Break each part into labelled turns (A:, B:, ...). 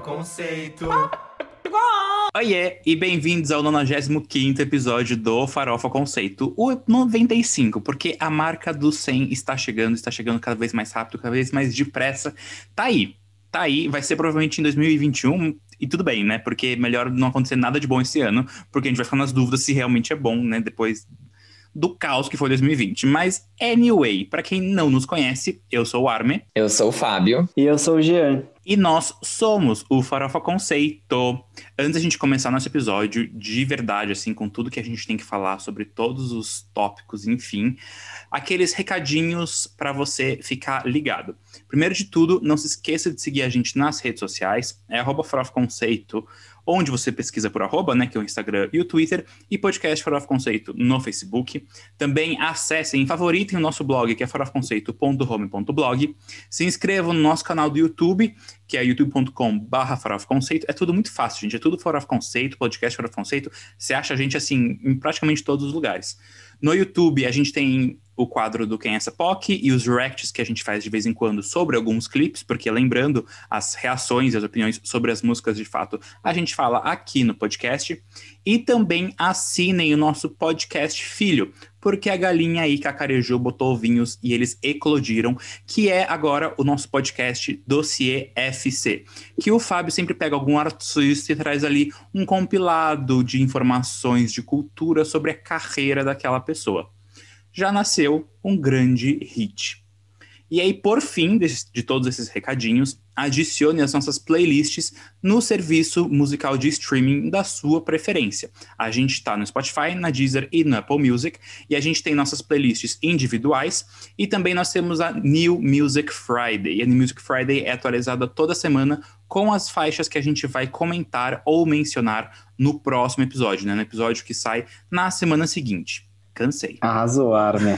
A: Conceito.
B: Oiê, e bem-vindos ao 95 episódio do Farofa Conceito, o 95, porque a marca do 100 está chegando, está chegando cada vez mais rápido, cada vez mais depressa. Tá aí, tá aí, vai ser provavelmente em 2021, e tudo bem, né? Porque melhor não acontecer nada de bom esse ano, porque a gente vai ficar nas dúvidas se realmente é bom, né? Depois do caos que foi 2020. Mas, anyway, para quem não nos conhece, eu sou o Arme.
C: Eu sou o Fábio.
D: E eu sou o Jean.
B: E nós somos o Farofa Conceito. Antes da gente começar nosso episódio, de verdade, assim, com tudo que a gente tem que falar sobre todos os tópicos, enfim, aqueles recadinhos para você ficar ligado. Primeiro de tudo, não se esqueça de seguir a gente nas redes sociais, é arroba Farofa Conceito, onde você pesquisa por arroba, né, que é o Instagram e o Twitter, e podcast Farofa Conceito no Facebook. Também acessem, favoritem o nosso blog, que é farofconceito.home.blog. Se inscrevam no nosso canal do YouTube, que é youtube.com.br farofconceito. É tudo muito fácil, gente. É tudo Farofa Conceito, podcast Farofa Conceito. Você acha a gente, assim, em praticamente todos os lugares. No YouTube, a gente tem o quadro do Quem é essa POC e os reacts que a gente faz de vez em quando sobre alguns clipes, porque lembrando, as reações e as opiniões sobre as músicas de fato, a gente fala aqui no podcast. E também assinem o nosso podcast filho, porque a galinha aí cacarejou, botou ovinhos e eles eclodiram, que é agora o nosso podcast Dossiê FC, que o Fábio sempre pega algum artista e traz ali um compilado de informações de cultura sobre a carreira daquela pessoa já nasceu um grande hit. E aí, por fim de, todos esses recadinhos, adicione as nossas playlists no serviço musical de streaming da sua preferência. A gente está no Spotify, na Deezer e no Apple Music, e a gente tem nossas playlists individuais, e também nós temos a New Music Friday. E a New Music Friday é atualizada toda semana com as faixas que a gente vai comentar ou mencionar no próximo episódio, né? no episódio que sai na semana seguinte cansei.
D: Arrasou, Armin.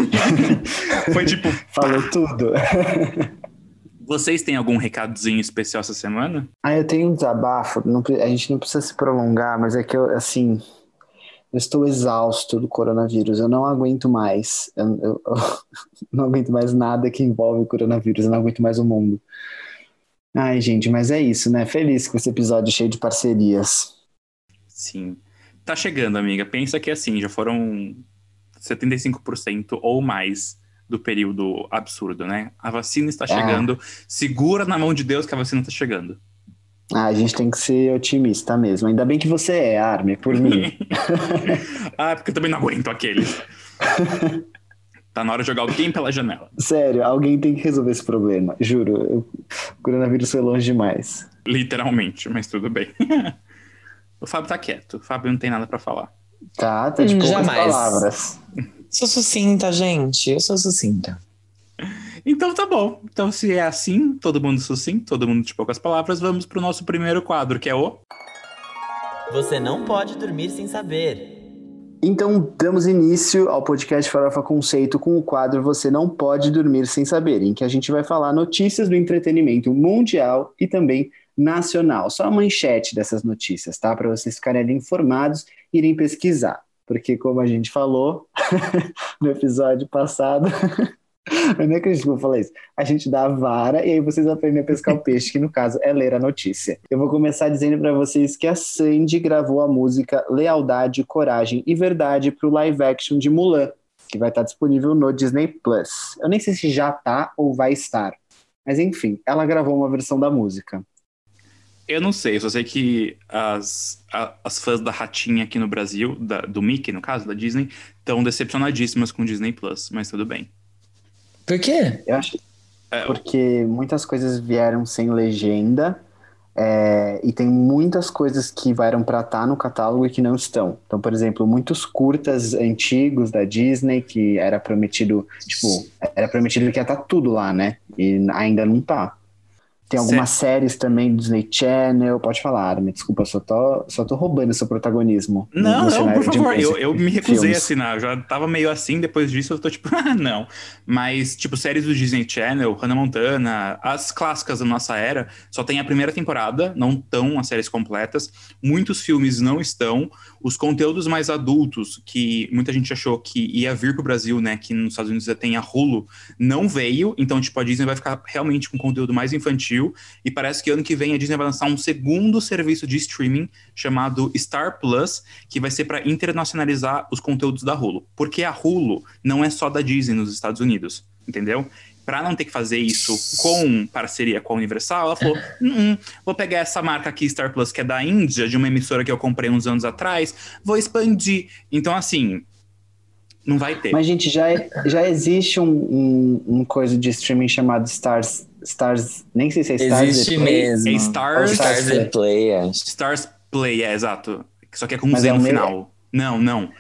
B: Foi tipo.
D: Falou tudo.
B: Vocês têm algum recadozinho especial essa semana?
D: Ah, eu tenho um desabafo. Não, a gente não precisa se prolongar, mas é que eu, assim. Eu estou exausto do coronavírus. Eu não aguento mais. Eu, eu, eu não aguento mais nada que envolve o coronavírus. Eu não aguento mais o mundo. Ai, gente, mas é isso, né? Feliz com esse episódio cheio de parcerias.
B: Sim. Tá chegando, amiga. Pensa que assim, já foram 75% ou mais do período absurdo, né? A vacina está chegando, é. segura na mão de Deus que a vacina está chegando.
D: Ah, a gente tem que ser otimista mesmo. Ainda bem que você é, Arme, por mim.
B: ah, porque eu também não aguento aqueles. Tá na hora de jogar alguém pela janela.
D: Sério, alguém tem que resolver esse problema. Juro, o coronavírus foi longe demais.
B: Literalmente, mas tudo bem. o Fábio tá quieto. O Fábio não tem nada para falar.
D: Tá, tá de poucas Jamais. palavras.
C: Sou sucinta, gente. Eu sou sucinta.
B: Então tá bom. Então, se é assim, todo mundo sucinto, todo mundo de poucas palavras, vamos pro nosso primeiro quadro, que é o.
A: Você não pode dormir sem saber.
D: Então, damos início ao podcast Farofa Conceito com o quadro Você Não Pode Dormir Sem Saber, em que a gente vai falar notícias do entretenimento mundial e também nacional. Só a manchete dessas notícias, tá? Para vocês ficarem ali informados e irem pesquisar. Porque, como a gente falou no episódio passado, eu não acredito que eu vou falar isso. A gente dá a vara e aí vocês aprendem a pescar o peixe, que no caso é ler a notícia. Eu vou começar dizendo para vocês que a Sandy gravou a música Lealdade, Coragem e Verdade para o live action de Mulan, que vai estar disponível no Disney Plus. Eu nem sei se já tá ou vai estar. Mas enfim, ela gravou uma versão da música.
B: Eu não sei, só sei que as, a, as fãs da Ratinha aqui no Brasil, da, do Mickey, no caso, da Disney, estão decepcionadíssimas com o Disney Plus, mas tudo bem.
C: Por quê?
D: Eu acho é, porque muitas coisas vieram sem legenda é, e tem muitas coisas que vieram para estar tá no catálogo e que não estão. Então, por exemplo, muitos curtas antigos da Disney que era prometido, tipo, era prometido que ia estar tá tudo lá, né? E ainda não tá. Tem algumas séries também do Disney Channel. Pode falar, me desculpa, só tô, só tô roubando seu protagonismo.
B: Não, não, por favor. Eu, eu me recusei filmes. a assinar. Eu já tava meio assim, depois disso eu tô tipo, ah, não. Mas, tipo, séries do Disney Channel, Hannah Montana, as clássicas da nossa era, só tem a primeira temporada, não estão as séries completas. Muitos filmes não estão. Os conteúdos mais adultos, que muita gente achou que ia vir pro Brasil, né? Que nos Estados Unidos já tem a Hulu, não veio. Então, tipo, a Disney vai ficar realmente com conteúdo mais infantil. E parece que ano que vem a Disney vai lançar um segundo serviço de streaming chamado Star Plus, que vai ser para internacionalizar os conteúdos da Hulu. Porque a Hulu não é só da Disney nos Estados Unidos, entendeu? Para não ter que fazer isso com parceria com a Universal, ela falou: hum, vou pegar essa marca aqui, Star Plus, que é da Índia, de uma emissora que eu comprei uns anos atrás, vou expandir. Então, assim, não vai ter.
D: Mas, gente, já, já existe um, um, um coisa de streaming chamado Stars. Stars. Nem sei se é Stars.
C: Existe
D: Play.
C: mesmo.
B: É Stars,
C: Stars
D: Stars
C: Play, acho.
B: Stars Play, é exato. Só que é com um Z
D: é
B: no final. Não, não.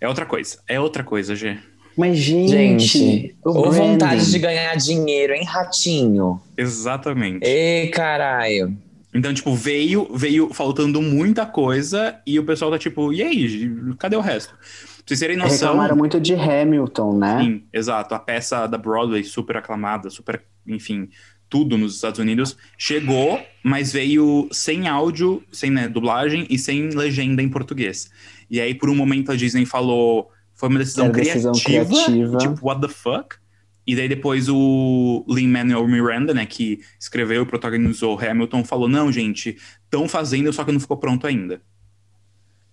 B: É outra coisa. É outra coisa, G.
D: Mas, gente.
C: Gente, ou
D: branding.
C: vontade de ganhar dinheiro, hein, ratinho?
B: Exatamente.
C: Ei, caralho.
B: Então, tipo, veio, veio faltando muita coisa e o pessoal tá tipo, e aí, cadê o resto? Pra vocês terem noção.
D: Reclamaram muito de Hamilton, né?
B: Sim, exato. A peça da Broadway, super aclamada, super, enfim, tudo nos Estados Unidos, chegou, mas veio sem áudio, sem né, dublagem e sem legenda em português. E aí, por um momento, a Disney falou, foi uma decisão,
D: Era decisão
B: criativa,
D: criativa.
B: tipo, what the fuck? E daí depois o Lin-Manuel Miranda, né, que escreveu e protagonizou Hamilton, falou, não, gente, estão fazendo, só que não ficou pronto ainda.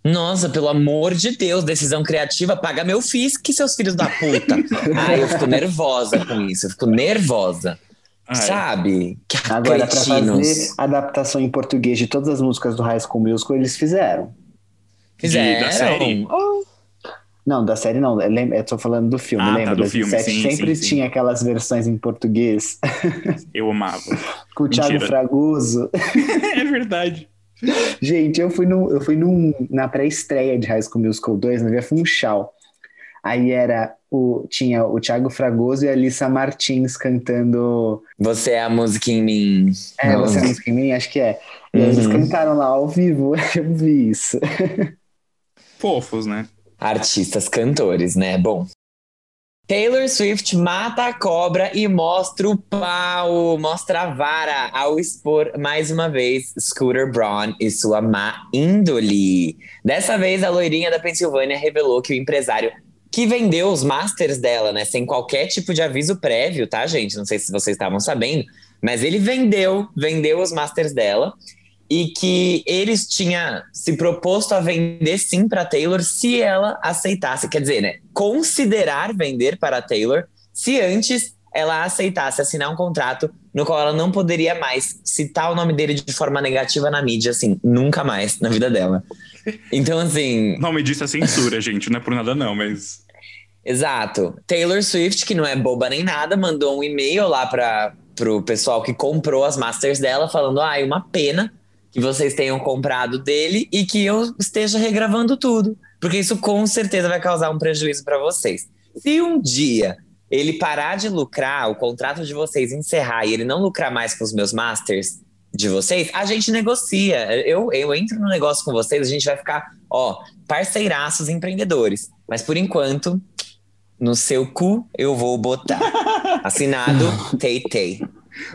C: Nossa, pelo amor de Deus, decisão criativa, paga meu FISC, seus filhos da puta. Ai, eu fico nervosa com isso, eu fico nervosa.
B: Ai,
C: Sabe? Que
D: Agora, pra
C: cretinos.
D: fazer adaptação em português de todas as músicas do High School Musical, eles fizeram.
C: Fizeram.
B: da série?
C: Oh,
D: Não, da série não. Eu, lembro, eu tô falando do filme,
B: Ah, tá,
D: lembra?
B: do
D: 2007
B: filme, sim,
D: sempre
B: sim, sim.
D: tinha aquelas versões em português
B: Eu amava.
D: com o Thiago. Fragoso.
B: é verdade.
D: Gente, eu fui, no, eu fui num, na pré-estreia de High School Musical 2, no Via Funchal. Aí era o, tinha o Thiago Fragoso e a Alissa Martins cantando
C: Você é a música em mim.
D: É,
C: Não.
D: você é música em mim? Acho que é. E aí eles
C: Uhum.
D: cantaram lá ao vivo, eu vi isso.
B: Fofos, né?
C: Artistas cantores, né? Bom. Taylor Swift mata a cobra e mostra o pau, mostra a vara ao expor mais uma vez Scooter Braun e sua má índole. Dessa vez, a loirinha da Pensilvânia revelou que o empresário que vendeu os masters dela, né, sem qualquer tipo de aviso prévio, tá, gente? Não sei se vocês estavam sabendo, mas ele vendeu, vendeu os masters dela e que eles tinha se proposto a vender sim para Taylor se ela aceitasse, quer dizer, né, considerar vender para a Taylor se antes ela aceitasse assinar um contrato no qual ela não poderia mais citar o nome dele de forma negativa na mídia, assim, nunca mais na vida dela. Então, assim,
B: O nome disso é censura, gente. Não é por nada, não, mas.
C: Exato. Taylor Swift, que não é boba nem nada, mandou um e-mail lá para pro pessoal que comprou as masters dela, falando: ah, é uma pena que vocês tenham comprado dele e que eu esteja regravando tudo, porque isso com certeza vai causar um prejuízo para vocês. Se um dia ele parar de lucrar, o contrato de vocês encerrar e ele não lucrar mais com os meus masters de vocês, a gente negocia. Eu, eu entro no negócio com vocês, a gente vai ficar, ó, parceiraços empreendedores. Mas por enquanto, no seu cu eu vou botar. Assinado Tay Tay.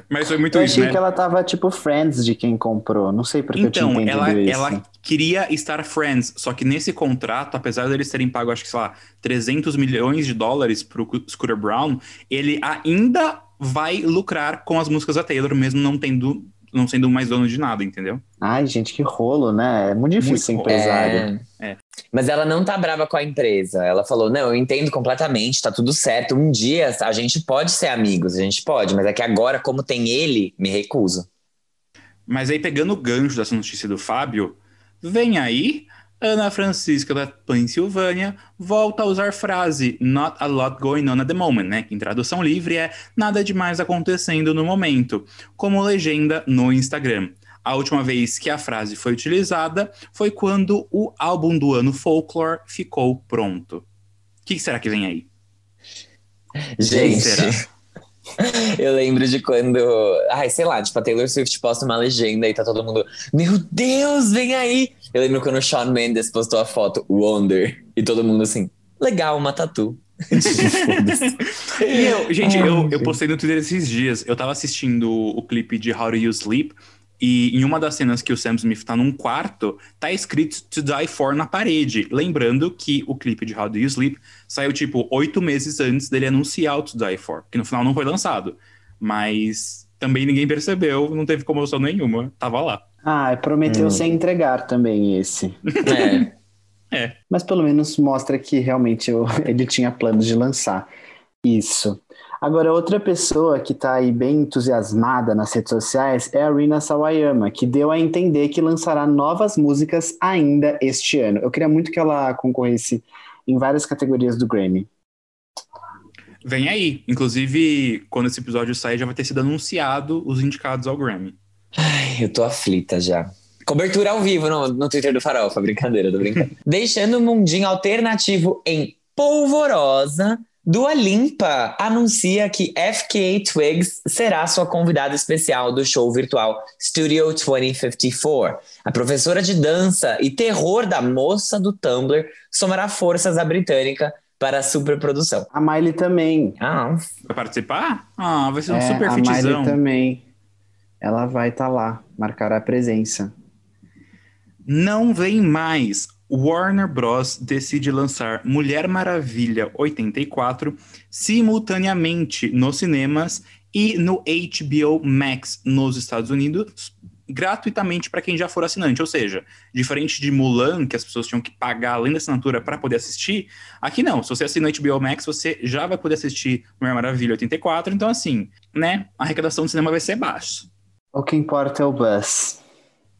B: Mas foi muito
D: Eu
B: isso,
D: achei
B: né?
D: que ela tava tipo friends de quem comprou. Não sei porque eu
B: Então,
D: tinha
B: ela,
D: entendido isso.
B: ela queria estar friends, só que nesse contrato, apesar deles terem pago, acho que, sei lá, 300 milhões de dólares pro Scooter Brown, ele ainda vai lucrar com as músicas da Taylor, mesmo não tendo, não sendo mais dono de nada, entendeu?
D: Ai, gente, que rolo, né? É muito difícil
B: Muito
D: ser empresário.
B: É.
C: Mas ela não tá brava com a empresa. Ela falou: não, eu entendo completamente, tá tudo certo. Um dia a gente pode ser amigos, a gente pode, mas é que agora, como tem ele, me recuso.
B: Mas aí, pegando o gancho dessa notícia do Fábio, vem aí, Ana Francisca da Pensilvânia volta a usar frase not a lot going on at the moment, né? Que em tradução livre é nada demais acontecendo no momento, como legenda no Instagram. A última vez que a frase foi utilizada foi quando o álbum do ano Folklore ficou pronto. O que será que vem aí?
C: Gente, eu lembro de quando. Ai, sei lá, tipo, a Taylor Swift posta uma legenda e tá todo mundo. Meu Deus, vem aí! Eu lembro quando o Shawn Mendes postou a foto Wonder e todo mundo assim, legal, uma tatu.
B: E eu, gente,
C: Ai,
B: eu, eu postei no Twitter esses dias. Eu tava assistindo o clipe de How Do You Sleep E em uma das cenas que o Sam Smith tá num quarto, tá escrito To Die For na parede. Lembrando que o clipe de How Do You Sleep saiu, tipo, oito meses antes dele anunciar o To Die For. Que no final não foi lançado. Mas também ninguém percebeu, não teve comoção nenhuma. Tava lá.
D: Ah, prometeu
C: Hum.
D: sem entregar também esse.
C: É.
B: É.
D: Mas pelo menos mostra que realmente eu- ele tinha planos de lançar isso. Agora, outra pessoa que tá aí bem entusiasmada nas redes sociais é a Rina Sawayama, que deu a entender que lançará novas músicas ainda este ano. Eu queria muito que ela concorresse em várias categorias do Grammy.
B: Vem aí. Inclusive, quando esse episódio sair, já vai ter sido anunciado os indicados ao Grammy.
C: Ai, eu tô aflita já. Cobertura ao vivo no, no Twitter do Farofa, brincadeira, tô brincando. Deixando o mundinho alternativo em polvorosa, Dua Lipa anuncia que FKA Twigs será sua convidada especial do show virtual Studio 2054. A professora de dança e terror da moça do Tumblr somará forças à britânica para a superprodução.
D: A Miley também.
C: Ah,
B: Vai participar? Ah, vai ser um
D: É,
B: super
D: a Miley
B: fitzão.
D: também. Ela vai estar lá, marcar a presença.
B: Não vem mais. Warner Bros. decide lançar Mulher Maravilha 84 simultaneamente nos cinemas e no HBO Max nos Estados Unidos, gratuitamente para quem já for assinante. Ou seja, diferente de Mulan, que as pessoas tinham que pagar além da assinatura para poder assistir, aqui não. Se você assina HBO Max, você já vai poder assistir Mulher Maravilha 84. Então, assim, né? A arrecadação do cinema vai ser baixa.
D: O que importa é o buzz.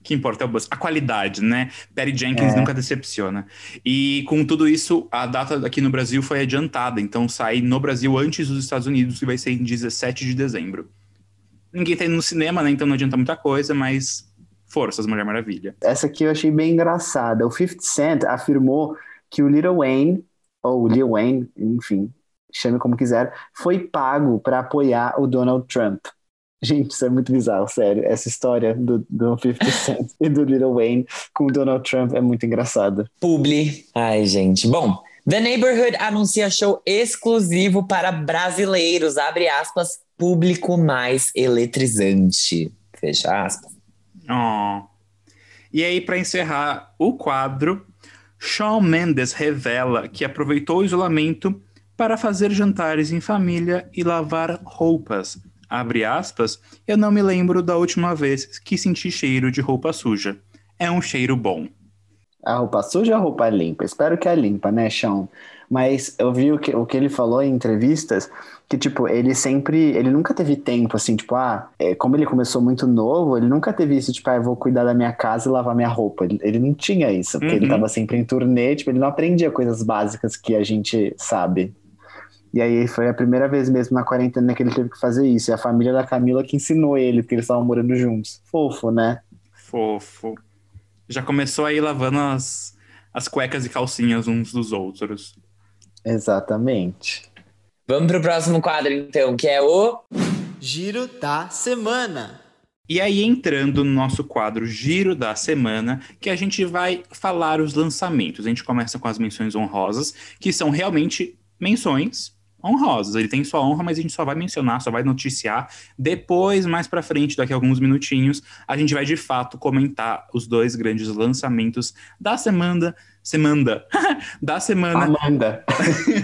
B: O que importa é o buzz. A qualidade, né? Perry Jenkins
D: É.
B: nunca decepciona. E com tudo isso, a data aqui no Brasil foi adiantada. Então sai no Brasil antes dos Estados Unidos, que vai ser em 17 de dezembro. Ninguém tá indo no cinema, né? Então não adianta muita coisa, mas forças, Mulher Maravilha.
D: Essa aqui eu achei bem engraçada. O 50 Cent afirmou que o Lil Wayne, ou Lil Wayne, enfim, chame como quiser, foi pago para apoiar o Donald Trump. Gente, isso é muito bizarro, sério. Essa história do, do 50 Cent e do Lil Wayne com o Donald Trump é muito engraçada.
C: Publi. Ai, gente. Bom, The Neighborhood anuncia show exclusivo para brasileiros. Abre aspas, público mais eletrizante. Fecha aspas.
B: Oh. E aí, para encerrar o quadro, Shawn Mendes revela que aproveitou o isolamento para fazer jantares em família e lavar roupas. Abre aspas, eu não me lembro da última vez que senti cheiro de roupa suja. É um cheiro bom.
D: A roupa suja ou a roupa limpa? Espero que é limpa, né, Sean? Mas eu vi o que, o que ele falou em entrevistas, que, tipo, ele sempre, ele nunca teve tempo, assim, tipo, ah, é, como ele começou muito novo, ele nunca teve isso, tipo, ah, eu vou cuidar da minha casa e lavar minha roupa. Ele, ele não tinha isso, porque ele
B: Uhum.
D: tava sempre em turnê, tipo, ele não aprendia coisas básicas que a gente sabe. E aí foi a primeira vez mesmo na quarentena que ele teve que fazer isso. E a família da Camila que ensinou ele, porque eles estavam morando juntos. Fofo, né?
B: Fofo. Já começou aí lavando as, as cuecas e calcinhas uns dos outros.
D: Exatamente.
C: Vamos pro próximo quadro, então, que é o.
A: Giro da semana.
B: E aí, entrando no nosso quadro Giro da Semana, que a gente vai falar os lançamentos. A gente começa com as menções honrosas, que são realmente menções honrosas. Ele tem sua honra, mas a gente só vai mencionar, só vai noticiar. Depois, mais pra frente, daqui a alguns minutinhos, a gente vai de fato comentar os dois grandes lançamentos da semana. Semana. da semana
D: Amanda.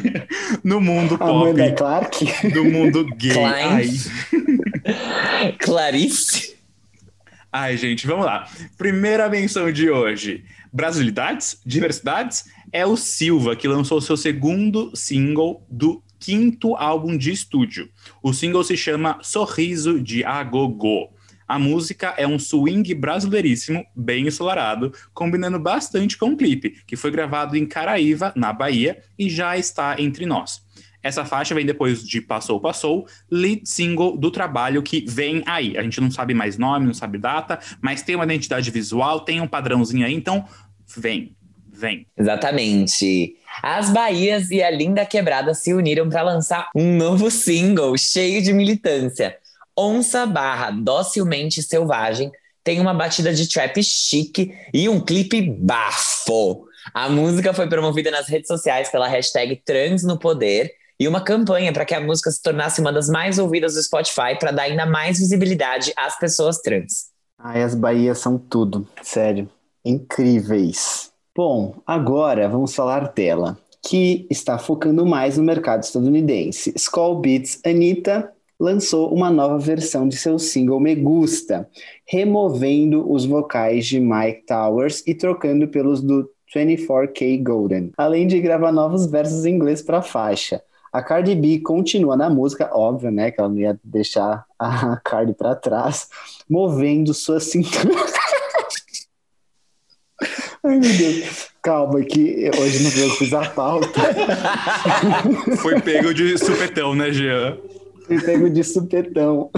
B: no mundo pop.
D: Amanda Clark.
B: Do mundo gay. Ai.
C: Clarice.
B: Ai, gente, vamos lá. Primeira menção de hoje: Brasilidades, diversidades. É o Silva, que lançou seu segundo single do quinto álbum de estúdio. O single se chama Sorriso de Agogô. A música é um swing brasileiríssimo, bem ensolarado, combinando bastante com o clipe, que foi gravado em Caraíva, na Bahia, e já está entre nós. Essa faixa vem depois de Passou Passou, lead single do trabalho que vem aí. A gente não sabe mais nome, não sabe data, mas tem uma identidade visual, tem um padrãozinho aí, então vem, vem.
C: Exatamente. As Bahias e a Linda Quebrada se uniram para lançar um novo single cheio de militância. Onça barra docilmente selvagem tem uma batida de trap chique e um clipe bafo. A música foi promovida nas redes sociais pela hashtag Trans no Poder e uma campanha para que a música se tornasse uma das mais ouvidas do Spotify para dar ainda mais visibilidade às pessoas trans.
D: Ai, as Bahias são tudo, sério. Incríveis. Bom, agora vamos falar dela, que está focando mais no mercado estadunidense. Skull Beats Anitta lançou uma nova versão de seu single Me Gusta, removendo os vocais de Mike Towers e trocando pelos do 24K Golden, além de gravar novos versos em inglês para a faixa. A Cardi B continua na música, óbvio, né, que ela não ia deixar a Cardi para trás, movendo sua cintura. Ai, meu Deus. Calma, que hoje não eu fiz a pauta.
B: Foi pego de supetão, né, Jean?
D: Foi pego de supetão.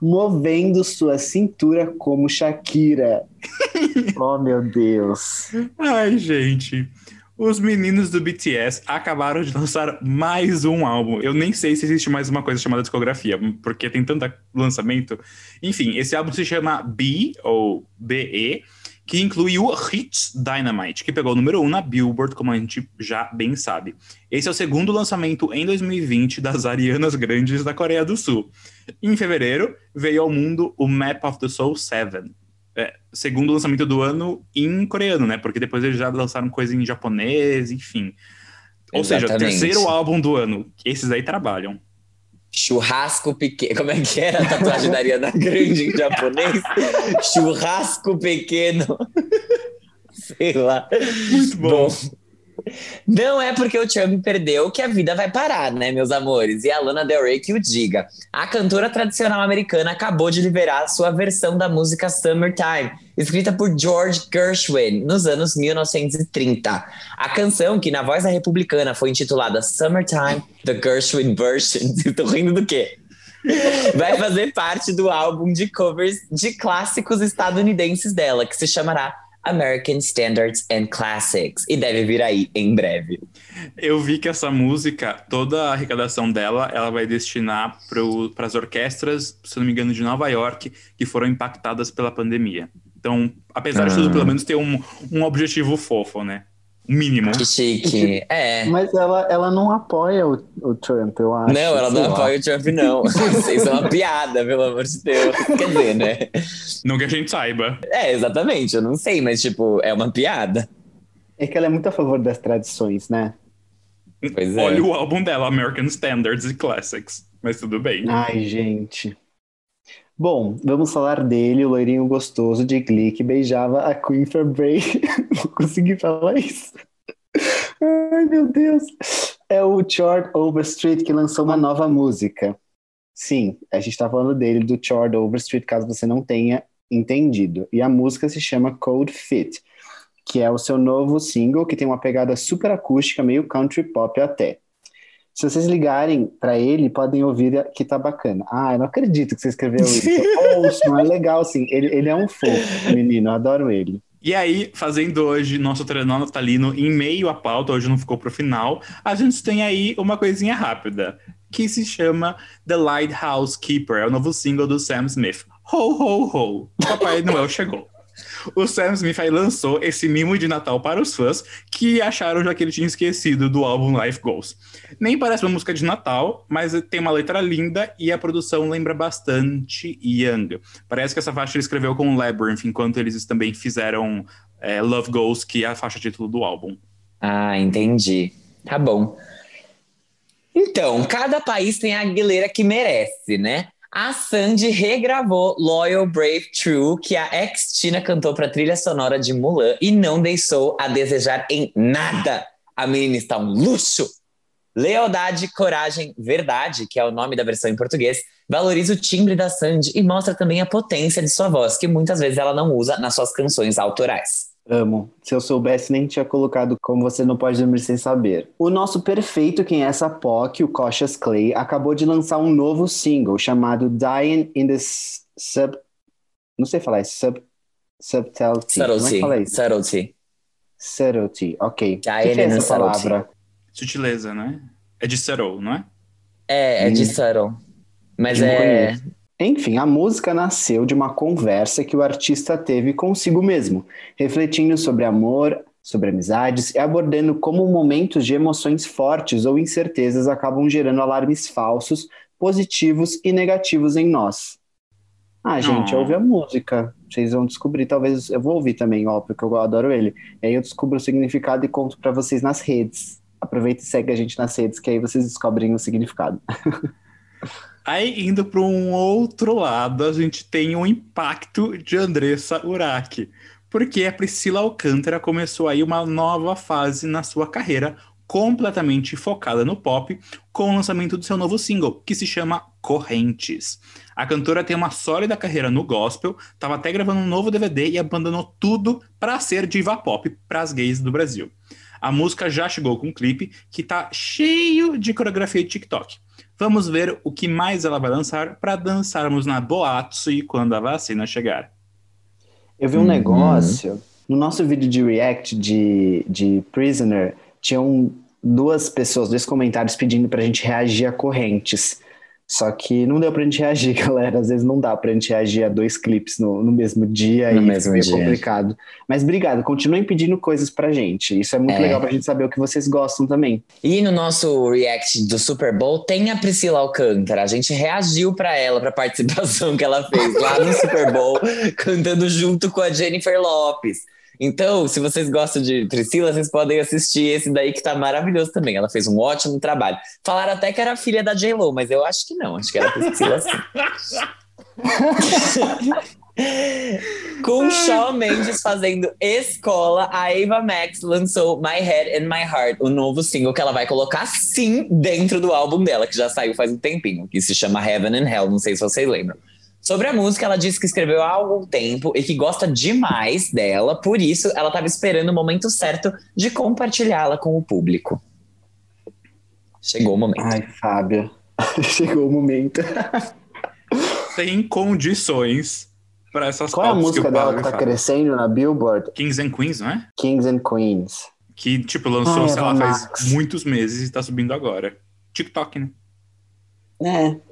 D: Movendo sua cintura como Shakira. Oh, meu Deus.
B: Ai, gente. Os meninos do BTS acabaram de lançar mais um álbum. Eu nem sei se existe mais uma coisa chamada discografia, porque tem tanto lançamento. Enfim, esse álbum se chama B, ou BE que inclui o Hits Dynamite, que pegou o número 1 um na Billboard, como a gente já bem sabe. Esse é o segundo lançamento em 2020 das Arianas Grandes da Coreia do Sul. Em fevereiro, veio ao mundo o Map of the Soul 7, é, segundo lançamento do ano em coreano, né? Porque depois eles já lançaram coisa em japonês, enfim. Ou Exatamente. seja, terceiro álbum do ano. Esses aí trabalham.
C: Churrasco pequeno. Como é que era a tatuagem da Ariana Grande em japonês? Churrasco pequeno. Sei lá.
B: Muito bom. bom.
C: Não é porque o Trump perdeu que a vida vai parar, né, meus amores? E a Lana Del Rey que o diga. A cantora tradicional americana acabou de liberar sua versão da música Summertime, escrita por George Gershwin nos anos 1930. A canção, que na voz da republicana foi intitulada Summertime, The Gershwin Version. Tô rindo do quê? Vai fazer parte do álbum de covers de clássicos estadunidenses dela, que se chamará American Standards and Classics. E deve vir aí em breve.
B: Eu vi que essa música, toda a arrecadação dela, ela vai destinar para as orquestras, se não me engano, de Nova York, que foram impactadas pela pandemia. Então, apesar ah. de tudo, pelo menos ter um, um objetivo fofo, né? Mínimo.
C: Que chique. É.
D: Mas ela, ela não apoia o, o Trump, eu acho.
C: Não, ela não apoia o Trump, não. Isso é uma piada, pelo amor de Deus. Quer dizer, né?
B: Não que a gente saiba.
C: É, exatamente. Eu não sei, mas, tipo, é uma piada.
D: É que ela é muito a favor das tradições, né?
B: Pois é. Olha o álbum dela, American Standards e Classics. Mas tudo bem.
D: Ai, gente. Bom, vamos falar dele, o loirinho gostoso de Glee que beijava a Queen Fabre. Não consegui falar isso. Ai, meu Deus. É o Chord Overstreet que lançou uma nova música. Sim, a gente está falando dele, do Chord Overstreet, caso você não tenha entendido. E a música se chama Cold Fit, que é o seu novo single, que tem uma pegada super acústica, meio country pop até. Se vocês ligarem para ele, podem ouvir que tá bacana. Ah, eu não acredito que você escreveu isso. Ouçam, é legal, sim. Ele, ele é um fofo, menino, eu adoro ele.
B: E aí, fazendo hoje nosso trenó natalino em meio à pauta, hoje não ficou pro final, a gente tem aí uma coisinha rápida, que se chama The Lighthouse Keeper, é o novo single do Sam Smith. Ho, ho, ho! Papai Noel chegou. O Sam Smith aí lançou esse mimo de Natal para os fãs que acharam já que ele tinha esquecido do álbum Life Goals. Nem parece uma música de Natal, mas tem uma letra linda e a produção lembra bastante Young. Parece que essa faixa ele escreveu com Labyrinth, enquanto eles também fizeram é, Love Goals, que é a faixa título do álbum.
C: Ah, entendi. Tá bom. Então, cada país tem a Aguilera que merece, né? A Sandy regravou Loyal, Brave, True, que a ex-Tina cantou para trilha sonora de Mulan e não deixou a desejar em nada. A menina está um luxo. Lealdade, Coragem, Verdade, que é o nome da versão em português, valoriza o timbre da Sandy e mostra também a potência de sua voz, que muitas vezes ela não usa nas suas canções autorais.
D: Amo. Se eu soubesse, nem tinha colocado como você não pode dormir sem saber. O nosso perfeito, quem é essa POC, o Cautious Clay, acabou de lançar um novo single chamado Dying in the Sub. Não sei falar isso. Sub. Subtlety.
C: Subtlety. Como é que
D: fala isso?
C: Subtlety.
D: Subtlety, ok.
C: Dying
D: que, que é essa palavra?
B: Sutileza, né? É de subtle, não é?
C: É, é de hum. subtle. Mas é.
D: Enfim, a música nasceu de uma conversa que o artista teve consigo mesmo, refletindo sobre amor, sobre amizades e abordando como momentos de emoções fortes ou incertezas acabam gerando alarmes falsos, positivos e negativos em nós. Ah, gente,
B: Oh.
D: ouve a música. Vocês vão descobrir, talvez eu vou ouvir também, ó, porque eu adoro ele. E aí eu descubro o significado e conto pra vocês nas redes. Aproveita e segue a gente nas redes, que aí vocês descobrem o significado.
B: Aí, indo para um outro lado, a gente tem o impacto de Andressa Urach. Porque a Priscila Alcântara começou aí uma nova fase na sua carreira, completamente focada no pop, com o lançamento do seu novo single, que se chama Correntes. A cantora tem uma sólida carreira no gospel, estava até gravando um novo DVD e abandonou tudo para ser diva pop para as gays do Brasil. A música já chegou com um clipe que tá cheio de coreografia de TikTok. Vamos ver o que mais ela vai lançar para dançarmos na Boatsui quando a vacina chegar.
D: Eu vi um
C: Uhum.
D: negócio. No nosso vídeo de react de, de Prisoner, tinham duas pessoas, dois comentários pedindo pra gente reagir a correntes. Só que não deu pra gente reagir, galera. Às vezes não dá pra gente reagir a dois clipes no, no mesmo dia
C: No
D: e
C: mesmo dia.
D: complicado. Mas obrigado, continuem pedindo coisas pra gente. Isso é muito
C: É.
D: legal pra gente saber o que vocês gostam também.
C: E no nosso react do Super Bowl tem a Priscila Alcântara. A gente reagiu pra ela, pra participação que ela fez lá no Super Bowl, cantando junto com a Jennifer Lopes. Então, se vocês gostam de Priscila, vocês podem assistir esse daí que tá maravilhoso também. Ela fez um ótimo trabalho. Falaram até que era filha da J-Lo, mas eu acho que não. Acho que era Priscila sim. Com Shawn Mendes fazendo escola, a Ava Max lançou My Head and My Heart, o novo single que ela vai colocar sim dentro do álbum dela, que já saiu faz um tempinho, que se chama Heaven and Hell, não sei se vocês lembram. Sobre a música, ela disse que escreveu há algum tempo e que gosta demais dela, por isso ela estava esperando o momento certo de compartilhá-la com o público. Chegou o momento.
D: Ai, Fábio. Chegou o momento.
B: Tem condições para essas
D: Qual é a música
B: o
D: dela que tá
B: fala.
D: crescendo na Billboard?
B: Kings and Queens, não é?
D: Kings and Queens.
B: Que, tipo, lançou,
D: Ai,
B: sei lá,
D: Eva
B: faz muitos meses e tá subindo agora. TikTok, né?
D: É.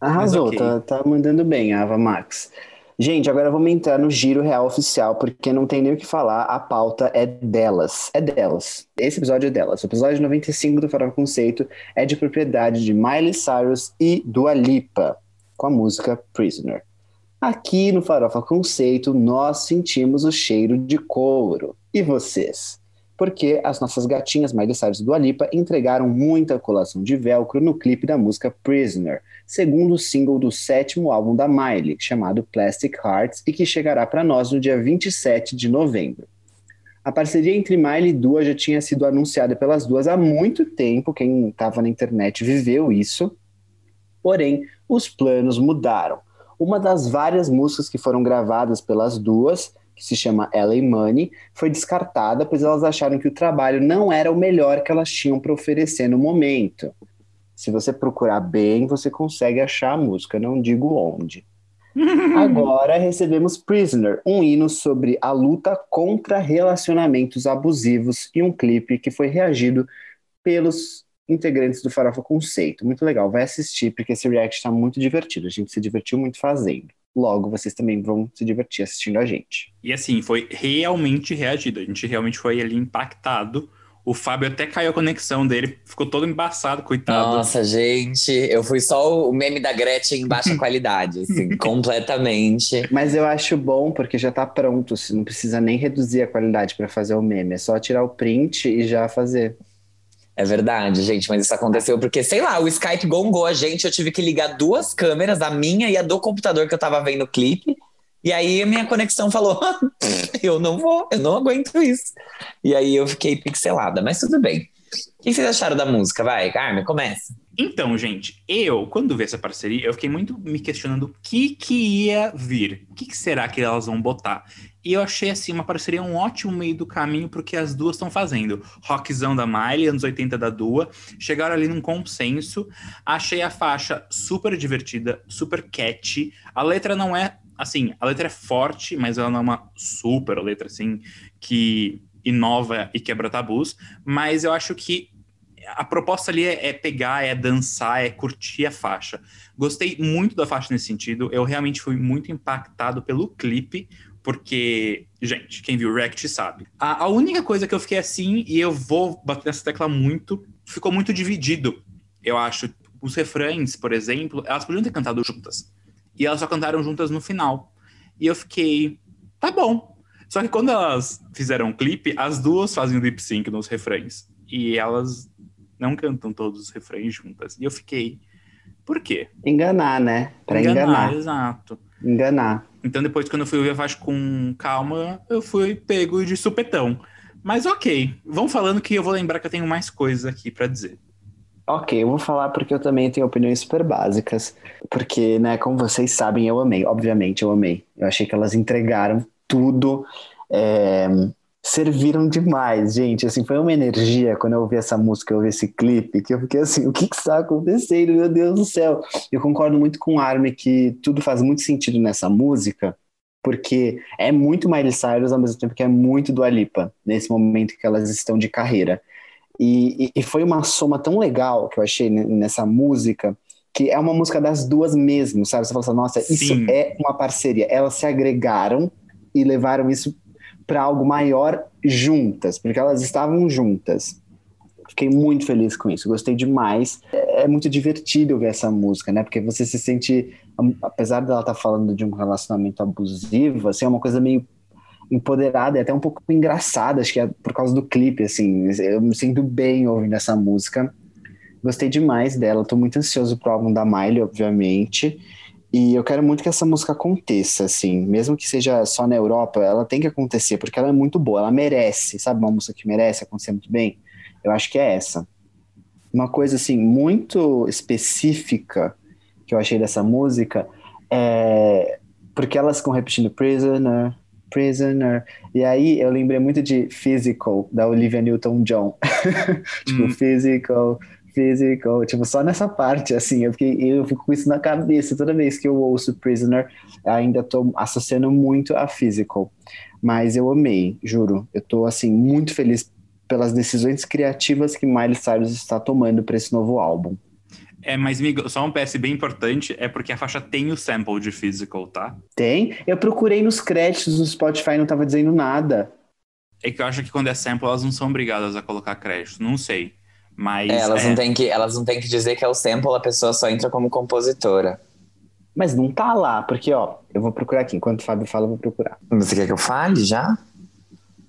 D: Arrasou,
B: ok.
D: tá, tá mandando bem a Ava Max. Gente, agora vamos entrar no giro real oficial, porque não tem nem o que falar, a pauta é delas. É delas. Esse episódio é delas. O episódio 95 do Farofa Conceito é de propriedade de Miley Cyrus e Dua Lipa, com a música Prisoner. Aqui no Farofa Conceito, nós sentimos o cheiro de couro. E vocês? Porque as nossas gatinhas Miley Cyrus e Dua Lipa entregaram muita colação de velcro no clipe da música Prisoner, segundo single do sétimo álbum da Miley, chamado Plastic Hearts, e que chegará para nós no dia 27 de novembro. A parceria entre Miley e Dua já tinha sido anunciada pelas duas há muito tempo, quem estava na internet viveu isso. Porém, os planos mudaram. Uma das várias músicas que foram gravadas pelas duas, que se chama LA Money, foi descartada, pois elas acharam que o trabalho não era o melhor que elas tinham para oferecer no momento. Se você procurar bem, você consegue achar a música, não digo onde. Agora recebemos Prisoner, um hino sobre a luta contra relacionamentos abusivos e um clipe que foi reagido pelos integrantes do Farofa Conceito. Muito legal, vai assistir porque esse react está muito divertido. A gente se divertiu muito fazendo. Logo, vocês também vão se divertir assistindo a gente.
B: E assim, foi realmente reagido. A gente realmente foi ali impactado. O Fábio até caiu a conexão dele, ficou todo embaçado, coitado.
C: Nossa, gente, eu fui só o meme da Gretchen em baixa qualidade, assim, completamente.
D: Mas eu acho bom porque já tá pronto, você não precisa nem reduzir a qualidade para fazer o meme, é só tirar o print e já fazer.
C: É verdade, gente, mas isso aconteceu porque, sei lá, o Skype gongou a gente, eu tive que ligar duas câmeras, a minha e a do computador que eu tava vendo o clipe. E aí a minha conexão falou: eu não vou, eu não aguento isso. E aí eu fiquei pixelada, mas tudo bem. O que vocês acharam da música? Vai, Carmen, começa.
B: Então, gente, eu, quando vi essa parceria, eu fiquei muito me questionando o que que ia vir. O que, que será que elas vão botar? E eu achei, assim, uma parceria um ótimo meio do caminho pro que as duas estão fazendo. Rockzão da Miley, anos 80 da Dua. Chegaram ali num consenso. Achei a faixa super divertida, super catchy. A letra não é, assim, a letra é forte, mas ela não é uma super letra, assim, que inova e quebra tabus. Mas eu acho que a proposta ali é, é pegar, é dançar, é curtir a faixa. Gostei muito da faixa nesse sentido. Eu realmente fui muito impactado pelo clipe, porque, gente, quem viu o React sabe. A, a única coisa que eu fiquei assim, e eu vou bater nessa tecla muito, ficou muito dividido. Eu acho, os refrões, por exemplo, elas podiam ter cantado juntas. E elas só cantaram juntas no final. E eu fiquei, tá bom. Só que quando elas fizeram o clipe, as duas fazem lip sync nos refrões. E elas não cantam todos os refrões juntas. E eu fiquei, por quê?
D: Enganar, né? Pra enganar. enganar.
B: Exato.
D: Enganar.
B: Então depois, quando eu fui a faixa com calma, eu fui pego de supetão. Mas ok, vão falando que eu vou lembrar que eu tenho mais coisas aqui para dizer.
D: Ok, eu vou falar porque eu também tenho opiniões super básicas. Porque, né, como vocês sabem, eu amei. Obviamente, eu amei. Eu achei que elas entregaram tudo. É, serviram demais, gente. Assim, foi uma energia quando eu ouvi essa música, eu ouvi esse clipe, que eu fiquei assim, o que que está acontecendo? Meu Deus do céu. Eu concordo muito com o Armin que tudo faz muito sentido nessa música, porque é muito Miley Cyrus ao mesmo tempo que é muito do Alipa, nesse momento que elas estão de carreira. E, e, foi uma soma tão legal que eu achei nessa música, que é uma música das duas mesmo, sabe? Você fala assim, nossa, Sim. isso é uma parceria. Elas se agregaram e levaram isso para algo maior juntas, porque elas estavam juntas. Fiquei muito feliz com isso, gostei demais. É, é muito divertido ver essa música, né? Porque você se sente, apesar dela estar tá falando de um relacionamento abusivo, assim, é uma coisa meio empoderada e até um pouco engraçada, acho que é por causa do clipe, assim. Eu me sinto bem ouvindo essa música. Gostei demais dela, tô muito ansioso pro álbum da Miley, obviamente. E eu quero muito que essa música aconteça, assim, mesmo que seja só na Europa, ela tem que acontecer, porque ela é muito boa, ela merece, sabe, uma música que merece acontecer muito bem? Eu acho que é essa. Uma coisa, assim, muito específica que eu achei dessa música é porque elas ficam repetindo Prisoner, Prisoner, e aí eu lembrei muito de Physical, da Olivia Newton-John. tipo, hum. Physical, physical, tipo, só nessa parte, assim, eu, fiquei, eu fico com isso na cabeça toda vez que eu ouço Prisoner, ainda tô associando muito a physical, mas eu amei, juro, eu tô, assim, muito feliz pelas decisões criativas que Miley Cyrus está tomando para esse novo álbum.
B: É, mas amigo, só um PS bem importante é porque a faixa tem o sample de physical, tá?
D: Tem? Eu procurei nos créditos do Spotify e não tava dizendo nada.
B: É que eu acho que quando é sample elas não são obrigadas a colocar crédito, não sei. Mas. É,
C: elas,
B: é...
C: Não têm que, elas não têm que dizer que é o sample, a pessoa só entra como compositora.
D: Mas não tá lá, porque, ó, eu vou procurar aqui. Enquanto o Fábio fala, eu vou procurar.
C: Você quer que eu fale já?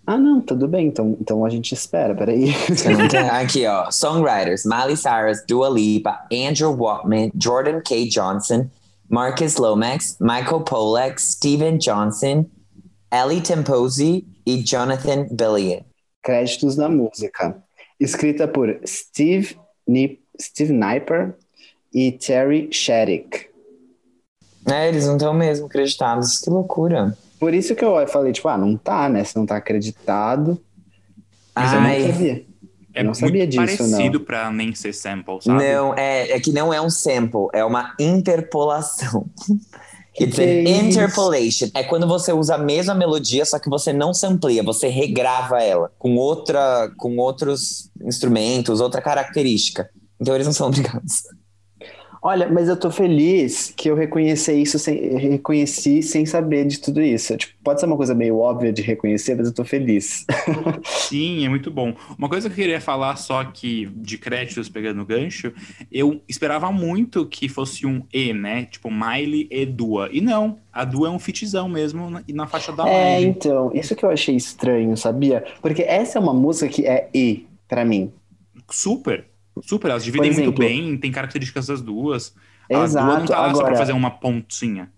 D: Ah, não, tudo bem. Então, então a gente espera, peraí.
C: Aqui, ó. Songwriters: Miley Cyrus, Dua Lipa, Andrew Watman, Jordan K. Johnson, Marcus Lomax, Michael Polak, Steven Johnson, Ellie Temposi e Jonathan Billion.
D: Créditos da música escrita por Steve, Nip, Steve Niper e Terry Shattuck.
C: É, eles não estão mesmo acreditados. Que loucura.
D: Por isso que eu falei, tipo, ah, não tá, né? Se não tá acreditado.
B: Mas eu não sabia. É não sabia disso, parecido para nem ser sample, sabe?
C: Não, é, é que não é um sample, é uma interpolação. It's an é interpolation. É quando você usa a mesma melodia, só que você não samplia, você regrava ela com outra, com outros instrumentos, outra característica. Então eles não são obrigados.
D: Olha, mas eu tô feliz que eu reconheci isso sem, reconheci sem saber de tudo isso. Tipo, pode ser uma coisa meio óbvia de reconhecer, mas eu tô feliz.
B: Sim, é muito bom. Uma coisa que eu queria falar só que de créditos pegando gancho, eu esperava muito que fosse um E, né? Tipo, Miley e Dua. E não, a Dua é um fitzão mesmo na, na faixa da
D: É, então, isso que eu achei estranho, sabia? Porque essa é uma música que é E para mim.
B: Super. Super, elas dividem exemplo, muito bem, tem características das duas.
D: Exato. A duas não tá lá Agora,
B: só pra fazer uma pontinha.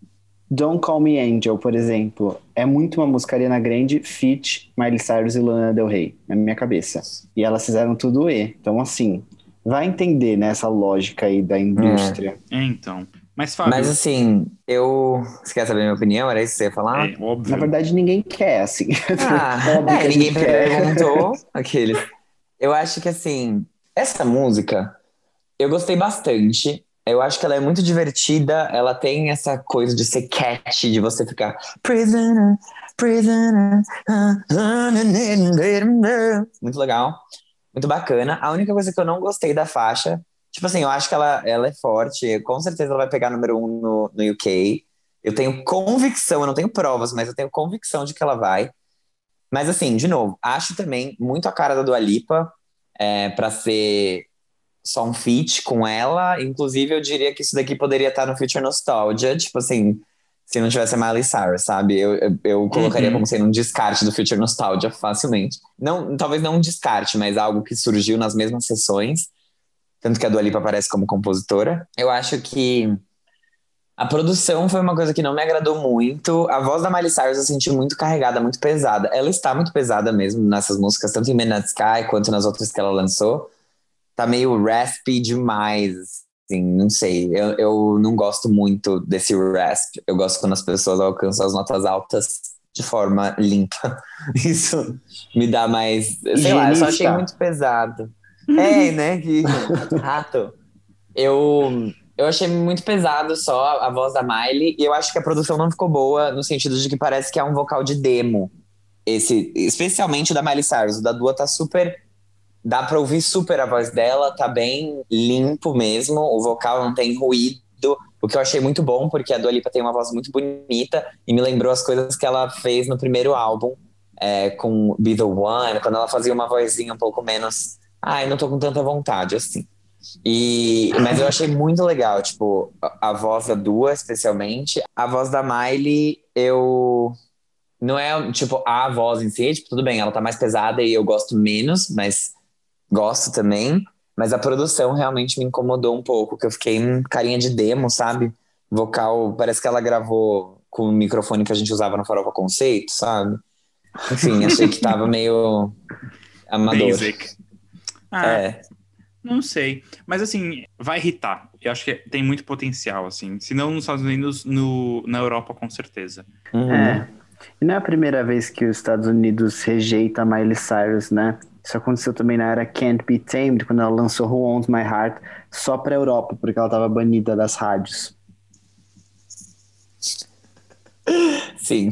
D: Don't Call Me Angel, por exemplo, é muito uma música Ariana Grande, Fit, Miley Cyrus e Lana Del Rey, na minha cabeça. E elas fizeram tudo E. Então, assim, vai entender nessa né, lógica aí da indústria.
B: É, então. Mas, Fábio...
C: Mas assim, eu. Você quer saber a minha opinião? Era isso que você ia falar?
B: É, óbvio.
D: Na verdade, ninguém quer, assim.
C: Ah, é, ninguém perguntou. Aqueles. Eu acho que assim, essa música, eu gostei bastante. Eu acho que ela é muito divertida. Ela tem essa coisa de ser catchy, de você ficar prisoner, prisoner. Muito legal. Muito bacana. A única coisa que eu não gostei da faixa, tipo assim, eu acho que ela, ela é forte. Com certeza ela vai pegar número um no, no UK. Eu tenho convicção, eu não tenho provas, mas eu tenho convicção de que ela vai. Mas assim, de novo, acho também muito a cara da Dua Lipa é, para ser só um feat com ela. Inclusive, eu diria que isso daqui poderia estar no Future Nostalgia, tipo assim, se não tivesse a Miley Cyrus, sabe? Eu, eu, eu colocaria
B: Uhum.
C: como sendo um descarte do Future Nostalgia facilmente. Não, talvez não um descarte, mas algo que surgiu nas mesmas sessões. Tanto que a Dua Lipa aparece como compositora. Eu acho que a produção foi uma coisa que não me agradou muito. A voz da Miley Cyrus eu senti muito carregada, muito pesada. Ela está muito pesada mesmo nessas músicas, tanto em Midnight Sky quanto nas outras que ela lançou. Tá meio raspy demais, assim, não sei. Eu, eu não gosto muito desse rasp. Eu gosto quando as pessoas alcançam as notas altas de forma limpa. Isso me dá mais. Sei lá, eu só achei muito pesado. É, né? Que rato. Eu, eu achei muito pesado só a voz da Miley, e eu acho que a produção não ficou boa, no sentido de que parece que é um vocal de demo. Esse, especialmente o da Miley Cyrus. O da Dua tá super. Dá pra ouvir super a voz dela, tá bem limpo mesmo. O vocal não tem ruído. O que eu achei muito bom, porque a Dua Lipa tem uma voz muito bonita e me lembrou as coisas que ela fez no primeiro álbum, é, com Be The One, quando ela fazia uma vozinha um pouco menos. Ai, não tô com tanta vontade, assim. E, mas eu achei muito legal, tipo, a, voz da Dua, especialmente. A voz da Miley, eu. Não é, tipo, a voz em si, tipo, tudo bem, ela tá mais pesada e eu gosto menos, mas gosto também. Mas a produção realmente me incomodou um pouco, que eu fiquei em carinha de demo, sabe? Vocal, parece que ela gravou com o microfone que a gente usava no Farofa Conceito, sabe? Enfim, achei que tava meio amador.
B: Basic. Ah,
C: É.
B: Não sei. Mas assim, vai irritar. Eu acho que tem muito potencial, assim. Se não nos Estados Unidos, no, na Europa, com certeza.
C: Uhum.
D: É. E não é a primeira vez que os Estados Unidos rejeita a Miley Cyrus, né? Isso aconteceu também na era Can't Be Tamed, quando ela lançou Who Owns My Heart só pra Europa, porque ela tava banida das rádios.
C: Sim.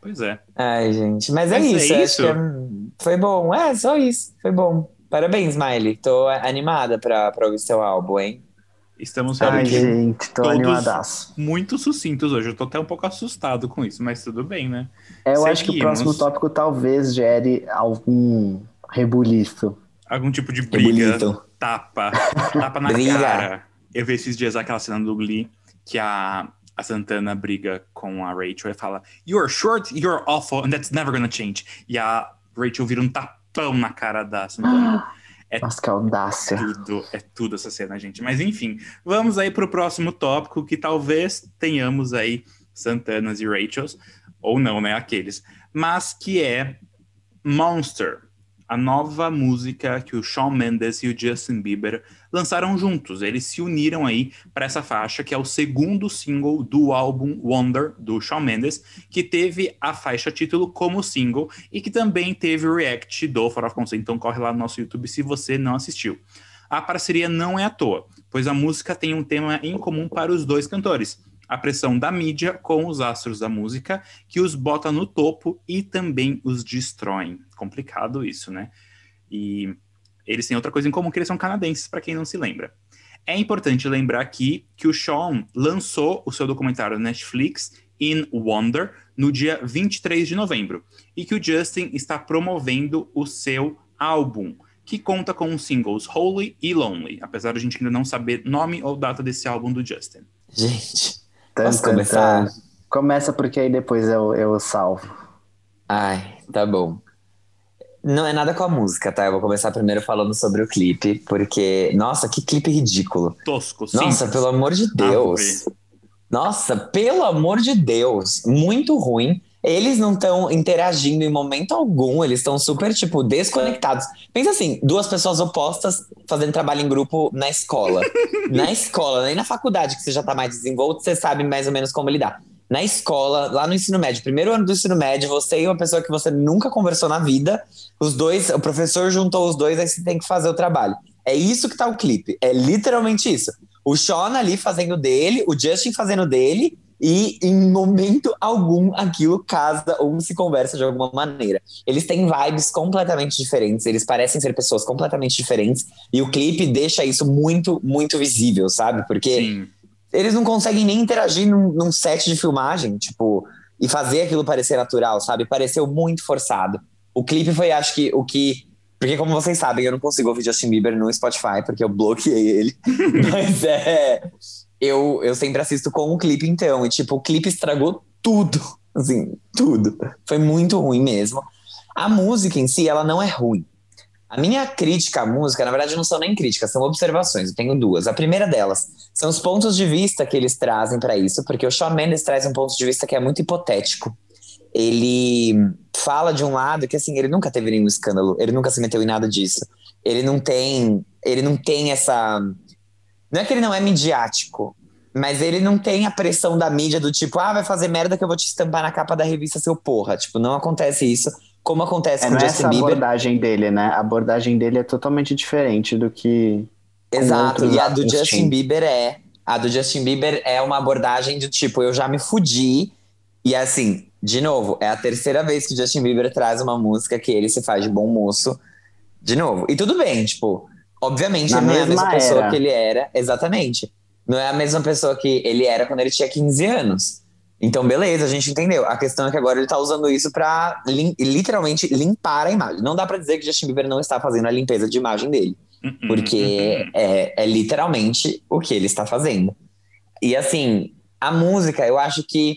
B: Pois é.
C: Ai, gente. Mas é
B: Mas é
C: isso, eu
B: isso?
C: acho que é- foi bom. É, só isso. Foi bom. Parabéns, Miley. Tô animada pra, pra ouvir seu álbum, hein?
B: Estamos
D: Ai,
B: realmente
D: gente, tô
B: todos-
D: animadaço.
B: muito sucintos hoje. Eu tô até um pouco assustado com isso, mas tudo bem, né?
D: É, eu acho que o
B: Seguimos.
D: próximo tópico talvez gere algum rebuliço.
B: Algum tipo de briga,
C: bonito.
B: tapa, tapa na
C: Briga.
B: cara. Eu vi esses dias aquela cena do Glee que a, a Santana briga com a Rachel e fala: You're short, you're awful, and that's never gonna change. E a Rachel vira um tapão na cara da Santana. É
D: Nossa, que audácia.
B: tudo, é tudo essa cena, gente. Mas enfim, vamos aí pro próximo tópico que talvez tenhamos aí Santanas e Rachels, ou não, né? Aqueles. Mas que é Monster, a nova música que o Shawn Mendes e o Justin Bieber lançaram juntos. Eles se uniram aí para essa faixa, que é o segundo single do álbum Wonder, do Shawn Mendes, que teve a faixa título como single e que também teve o react do For of Concept. Então corre lá no nosso YouTube se você não assistiu. A parceria não é à toa, pois a música tem um tema em comum para os dois cantores. A pressão da mídia com os astros da música, que os bota no topo e também os destroem. Complicado isso, né? E eles têm outra coisa em comum, que eles são canadenses, para quem não se lembra. É importante lembrar aqui que o Sean lançou o seu documentário Netflix, In Wonder, no dia 23 de novembro, e que o Justin está promovendo o seu álbum, que conta com os singles Holy e Lonely, apesar de a gente ainda não saber nome ou data desse álbum do Justin.
C: Gente, posso
D: tan,
C: começar?
D: tan. Começa porque aí depois eu, eu salvo.
C: Ai, tá bom. Não é nada com a música, tá? Eu vou começar primeiro falando sobre o clipe, porque, nossa, que clipe ridículo.
B: Tosco,
C: Nossa,
B: simples.
C: pelo amor de Deus. Nossa, pelo amor de Deus. Muito ruim. Eles não estão interagindo em momento algum, eles estão super, tipo, desconectados. Pensa assim, duas pessoas opostas fazendo trabalho em grupo na escola. na escola, nem na faculdade, que você já tá mais desenvolto, você sabe mais ou menos como lidar. Na escola, lá no ensino médio, primeiro ano do ensino médio, você e uma pessoa que você nunca conversou na vida, os dois, o professor juntou os dois, aí você tem que fazer o trabalho. É isso que tá o clipe, é literalmente isso. O Sean ali fazendo dele, o Justin fazendo dele, e em momento algum aquilo casa ou se conversa de alguma maneira. Eles têm vibes completamente diferentes, eles parecem ser pessoas completamente diferentes, e o clipe deixa isso muito, muito visível, sabe? Porque
B: Sim.
C: eles não conseguem nem interagir num, num set de filmagem, tipo, e fazer aquilo parecer natural, sabe? Pareceu muito forçado. O clipe foi, acho que, o que Porque, como vocês sabem, eu não consigo ouvir Justin Bieber no Spotify, porque eu bloqueei ele. Mas é. Eu, eu sempre assisto com o clipe, então. E, tipo, o clipe estragou tudo. Assim, tudo. Foi muito ruim mesmo. A música em si, ela não é ruim. A minha crítica à música, na verdade, não são nem críticas, são observações. Eu tenho duas. A primeira delas são os pontos de vista que eles trazem para isso, porque o Shawn Mendes traz um ponto de vista que é muito hipotético. Ele fala de um lado que assim, ele nunca teve nenhum escândalo, ele nunca se meteu em nada disso. Ele não tem, ele não tem essa não é que ele não é midiático, mas ele não tem a pressão da mídia do tipo, ah, vai fazer merda que eu vou te estampar na capa da revista seu porra. Tipo, não acontece isso como acontece
D: é,
C: com o
D: não é
C: Justin
D: essa
C: Bieber.
D: abordagem dele, né? A abordagem dele é totalmente diferente do que.
C: Exato, e a do Justin. Bieber é. A do Justin Bieber é uma abordagem do tipo, eu já me fudi. E assim, de novo, é a terceira vez que o Justin Bieber traz uma música que ele se faz de bom moço. De novo. E tudo bem, tipo, obviamente
D: Na
C: ele não é a
D: mesma
C: mesma pessoa
D: era.
C: que ele era. Exatamente. Não é a mesma pessoa que ele era quando ele tinha 15 anos. Então, beleza, a gente entendeu. A questão é que agora ele tá usando isso pra lim- literalmente limpar a imagem. Não dá pra dizer que Justin Bieber não está fazendo a limpeza de imagem dele.
B: Uhum,
C: Porque
B: uhum.
C: é, é literalmente o que ele está fazendo. E assim, a música, eu acho que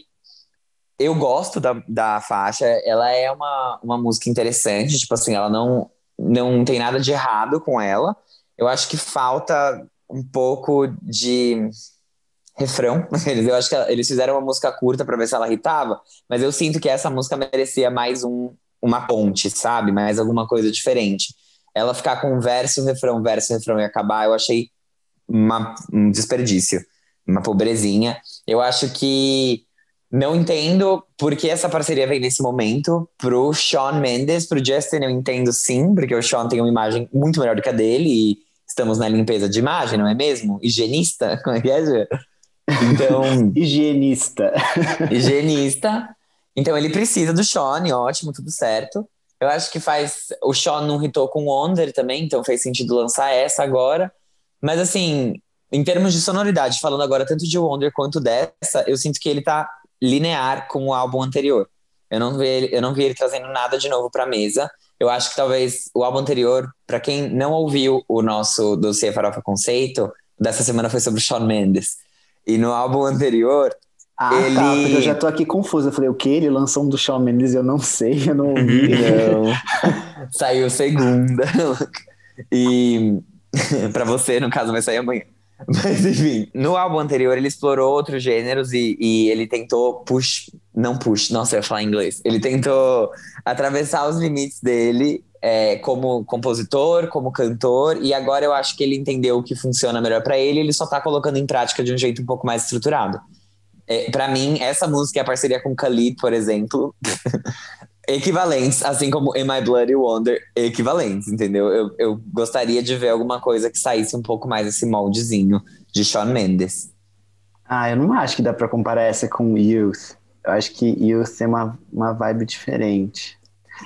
C: eu gosto da, da faixa, ela é uma, uma música interessante, tipo assim, ela não, não tem nada de errado com ela. Eu acho que falta um pouco de refrão. Eles, eu acho que eles fizeram uma música curta para ver se ela irritava, mas eu sinto que essa música merecia mais um, uma ponte, sabe? Mais alguma coisa diferente. Ela ficar com verso, refrão, verso, refrão e acabar, eu achei uma- um desperdício, uma pobrezinha. Eu acho que não entendo por que essa parceria vem nesse momento. Pro Shawn Mendes, pro Justin, eu entendo sim, porque o Shawn tem uma imagem muito melhor do que a dele e estamos na limpeza de imagem, não é mesmo? Higienista, como é que é, Gê? Então,
D: Higienista.
C: higienista. Então ele precisa do Sean, ótimo, tudo certo. Eu acho que faz. O Sean não hitou com o Wonder também, então fez sentido lançar essa agora. Mas assim, em termos de sonoridade, falando agora tanto de Wonder quanto dessa, eu sinto que ele tá linear com o álbum anterior. Eu não vi ele, eu não vi ele trazendo nada de novo pra mesa. Eu acho que talvez o álbum anterior, pra quem não ouviu o nosso dossiê Farofa Conceito, dessa semana foi sobre o Shawn Mendes. E no álbum anterior,
D: Ah,
C: Ele-
D: tá, porque eu já tô aqui confusa. Eu falei, o que? Ele lançou um do Shawn Mendes eu não sei, eu não ouvi.
C: Não. Saiu segunda. E pra você, no caso, vai sair amanhã. Mas enfim, no álbum anterior ele explorou outros gêneros e, e ele tentou push, não push, nossa, eu ia falar inglês. Ele tentou atravessar os limites dele é, como compositor, como cantor, e agora eu acho que ele entendeu o que funciona melhor pra ele, ele só tá colocando em prática de um jeito um pouco mais estruturado. É, para mim, essa música e a parceria com Khalid, por exemplo, equivalentes, assim como In My Bloody Wonder, equivalentes, entendeu? Eu, eu gostaria de ver alguma coisa que saísse um pouco mais esse moldezinho de Shawn Mendes.
D: Ah, eu não acho que dá pra comparar essa com Youth. Eu acho que Youth tem uma, uma vibe diferente.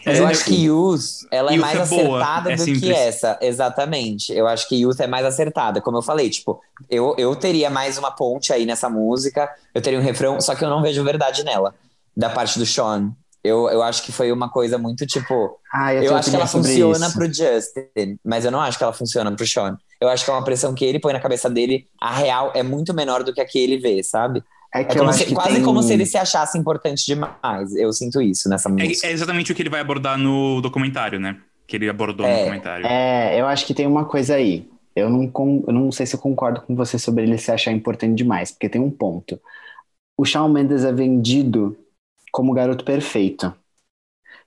C: Mas
B: É,
C: eu acho que Youth, ela é
B: Youth
C: mais
B: é
C: acertada
B: é
C: do
B: simples.
C: que essa, exatamente. Eu acho que Youth é mais acertada, como eu falei, tipo, eu, eu teria mais uma ponte aí nessa música, eu teria um refrão, só que eu não vejo verdade nela, da parte do Sean. Eu, eu acho que foi uma coisa muito, tipo,
D: Ah, eu,
C: Eu acho que ela funciona
D: isso.
C: pro Justin, mas eu não acho que ela funciona pro Sean. Eu acho que é uma pressão que ele põe na cabeça dele, a real é muito menor do que a que ele vê, sabe?
D: É
C: É
D: que eu
C: como
D: acho
C: se-
D: que
C: quase
D: tem-
C: como se ele se achasse importante demais. Eu sinto isso nessa música.
B: É, é exatamente o que ele vai abordar no documentário, né? Que ele abordou no
C: É,
B: documentário.
D: É, eu acho que tem uma coisa aí. Eu não, con- eu não sei se eu concordo com você sobre ele se achar importante demais, porque tem um ponto. O Shawn Mendes é vendido como o garoto perfeito.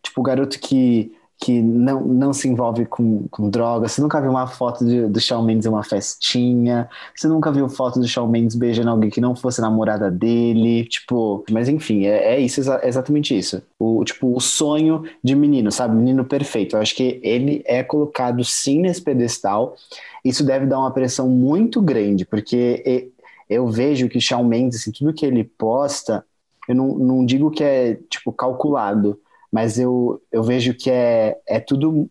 D: Tipo, o garoto que, que não, não se envolve com, com drogas. Você nunca viu uma foto de- do Shawn Mendes em uma festinha. Você nunca viu foto do Shawn Mendes beijando alguém que não fosse namorada dele. Tipo, mas enfim, é, é isso, é exatamente isso. O, tipo, o sonho de menino, sabe? Menino perfeito. Eu acho que ele é colocado sim nesse pedestal. Isso deve dar uma pressão muito grande, porque eu vejo que Shawn Mendes, assim, tudo que ele posta, eu não, não digo que é, tipo, calculado, mas eu, eu vejo que é, é tudo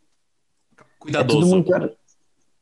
D: é
B: Cuidadoso.
D: tudo muito,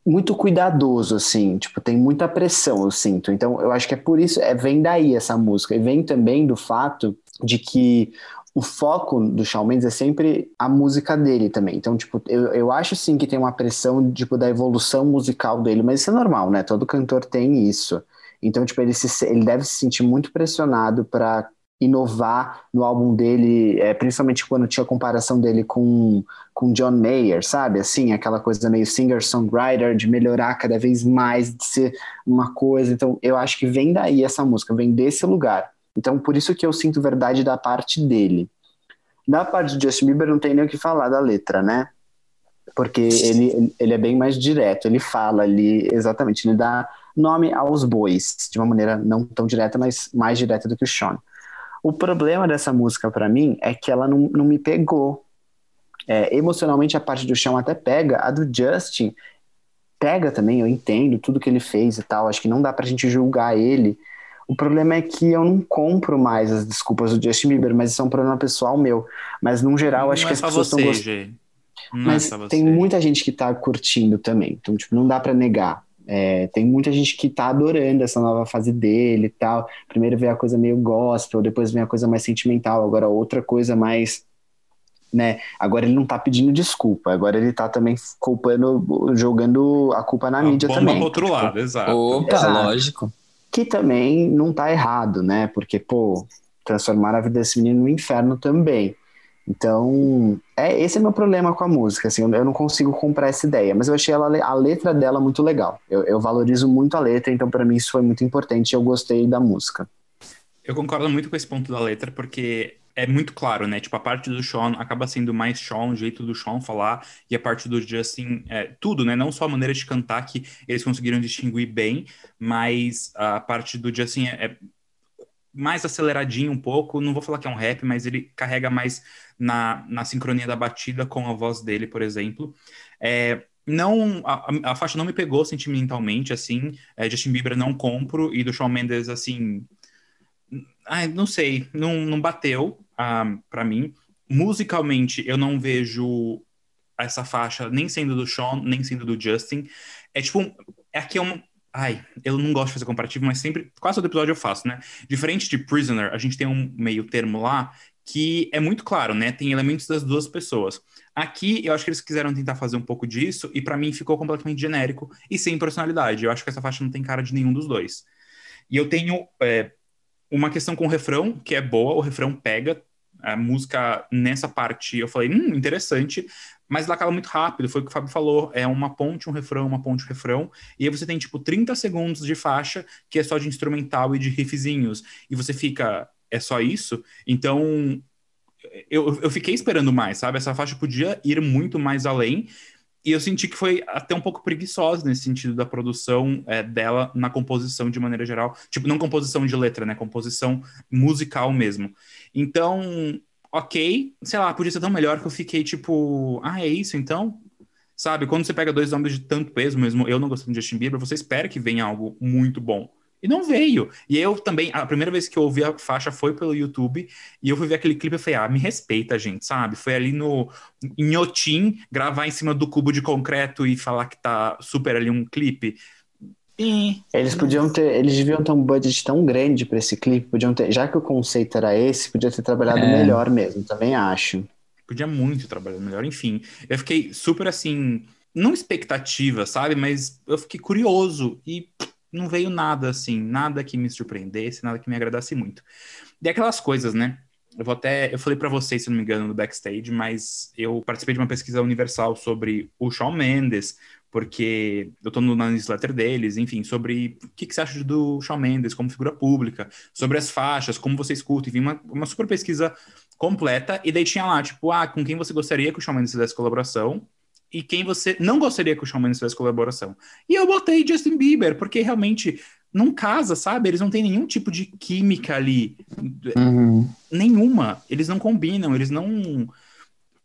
D: muito cuidadoso, assim, tipo, tem muita pressão, eu sinto. Então, eu acho que é por isso, é, vem daí essa música. E vem também do fato de que o foco do Shawn Mendes é sempre a música dele também. Então, tipo, eu, eu acho sim que tem uma pressão, tipo, da evolução musical dele, mas isso é normal, né? Todo cantor tem isso. Então, tipo, ele, se, ele deve se sentir muito pressionado para inovar no álbum dele, é, principalmente quando tinha a comparação dele com, com John Mayer, sabe? Assim, aquela coisa meio singer-songwriter, de melhorar cada vez mais, de ser uma coisa. Então, eu acho que vem daí essa música, vem desse lugar. Então, por isso que eu sinto verdade da parte dele. Da parte do Justin Bieber, não tem nem o que falar da letra, né? Porque ele, ele é bem mais direto, ele fala ali exatamente, ele dá nome aos bois, de uma maneira não tão direta, mas mais direta do que o Sean. O problema dessa música para mim é que ela não, não me pegou. É, emocionalmente a parte do chão até pega, a do Justin pega também, eu entendo tudo que ele fez e tal, acho que não dá pra gente julgar ele. O problema é que eu não compro mais as desculpas do Justin Bieber, mas isso é um problema pessoal meu. Mas no geral, acho
B: não
D: que
B: é
D: as pessoas estão
B: gostando.
D: Mas
B: é
D: tem muita gente que tá curtindo também. Então, tipo, não dá para negar. É, tem muita gente que tá adorando essa nova fase dele e tal. Primeiro vem a coisa meio gospel, depois vem a coisa mais sentimental, agora outra coisa mais. Né? Agora ele não tá pedindo desculpa, agora ele tá também culpando, jogando a culpa na
B: a
D: mídia
B: bomba
D: também.
B: pro outro lado, exato.
C: Opa,
D: Exato.
C: lógico.
D: Que também não tá errado, né? Porque, pô, transformar a vida desse menino no inferno também. Então, é, esse é meu problema com a música, assim, eu, não consigo comprar essa ideia, mas eu achei ela, a letra dela muito legal. Eu, eu valorizo muito a letra, então para mim isso foi muito importante e eu gostei da música.
B: Eu concordo muito com esse ponto da letra, porque é muito claro, né? Tipo, a parte do Sean acaba sendo mais Sean, o jeito do Sean falar, e a parte do Justin, é, tudo, né? Não só a maneira de cantar que eles conseguiram distinguir bem, mas a parte do Justin é, é mais aceleradinho um pouco. Não vou falar que é um rap, mas ele carrega mais na, na sincronia da batida com a voz dele, por exemplo. É, não a, a, faixa não me pegou sentimentalmente, assim. É, Justin Bieber não compro, e do Shawn Mendes, assim. Ai, não sei, não, não bateu uh, para mim. Musicalmente, eu não vejo essa faixa nem sendo do Sean, nem sendo do Justin. É tipo, é aqui é um, Ai, eu não gosto de fazer comparativo, mas sempre, quase todo episódio eu faço, né? Diferente de Prisoner, a gente tem um meio termo lá que é muito claro, né? Tem elementos das duas pessoas. Aqui, eu acho que eles quiseram tentar fazer um pouco disso, e para mim ficou completamente genérico e sem personalidade. Eu acho que essa faixa não tem cara de nenhum dos dois. E eu tenho é, uma questão com o refrão, que é boa, o refrão pega, a música nessa parte, eu falei, hum, interessante, mas ela acaba muito rápido, foi o que o Fábio falou, é uma ponte, um refrão, uma ponte, um refrão, e aí você tem, tipo, 30 segundos de faixa, que é só de instrumental e de riffzinhos, e você fica, é só isso? Então, eu, eu fiquei esperando mais, sabe? Essa faixa podia ir muito mais além, e eu senti que foi até um pouco preguiçosa nesse sentido da produção é, dela na composição de maneira geral. Tipo, não composição de letra, né? Composição musical mesmo. Então, ok, sei lá, podia ser tão melhor que eu fiquei tipo, ah, é isso então? Sabe, quando você pega dois nomes de tanto peso, mesmo eu não gostando de Justin Bieber, você espera que venha algo muito bom. E não veio. E eu também, a primeira vez que eu ouvi a faixa foi pelo YouTube, e eu fui ver aquele clipe e falei, ah, me respeita, gente, sabe? Foi ali no Inhotim, gravar em cima do cubo de concreto e falar que tá super ali um clipe. E...
D: Eles podiam ter, eles deviam ter um budget tão grande para esse clipe, podiam ter, já que o conceito era esse, podia ter trabalhado
C: É.
D: melhor mesmo, também acho.
B: Podia muito trabalhar melhor, enfim. Eu fiquei super assim, não expectativa, sabe? Mas eu fiquei curioso e não veio nada assim, nada que me surpreendesse, nada que me agradasse muito. E aquelas coisas, né? Eu vou até, eu falei pra vocês, se não me engano, no backstage, mas eu participei de uma pesquisa universal sobre o Shawn Mendes, porque eu tô na newsletter deles, enfim, sobre o que, que você acha do Shawn Mendes como figura pública, sobre as faixas, como você escuta, enfim, uma, uma super pesquisa completa, e daí tinha lá, tipo, ah, com quem você gostaria que o Shawn Mendes fizesse colaboração, e quem você não gostaria que o Shawn Mendes fizesse colaboração. E eu botei Justin Bieber, porque realmente não casa, sabe? Eles não têm nenhum tipo de química ali,
C: Uhum.
B: nenhuma. Eles não combinam, eles não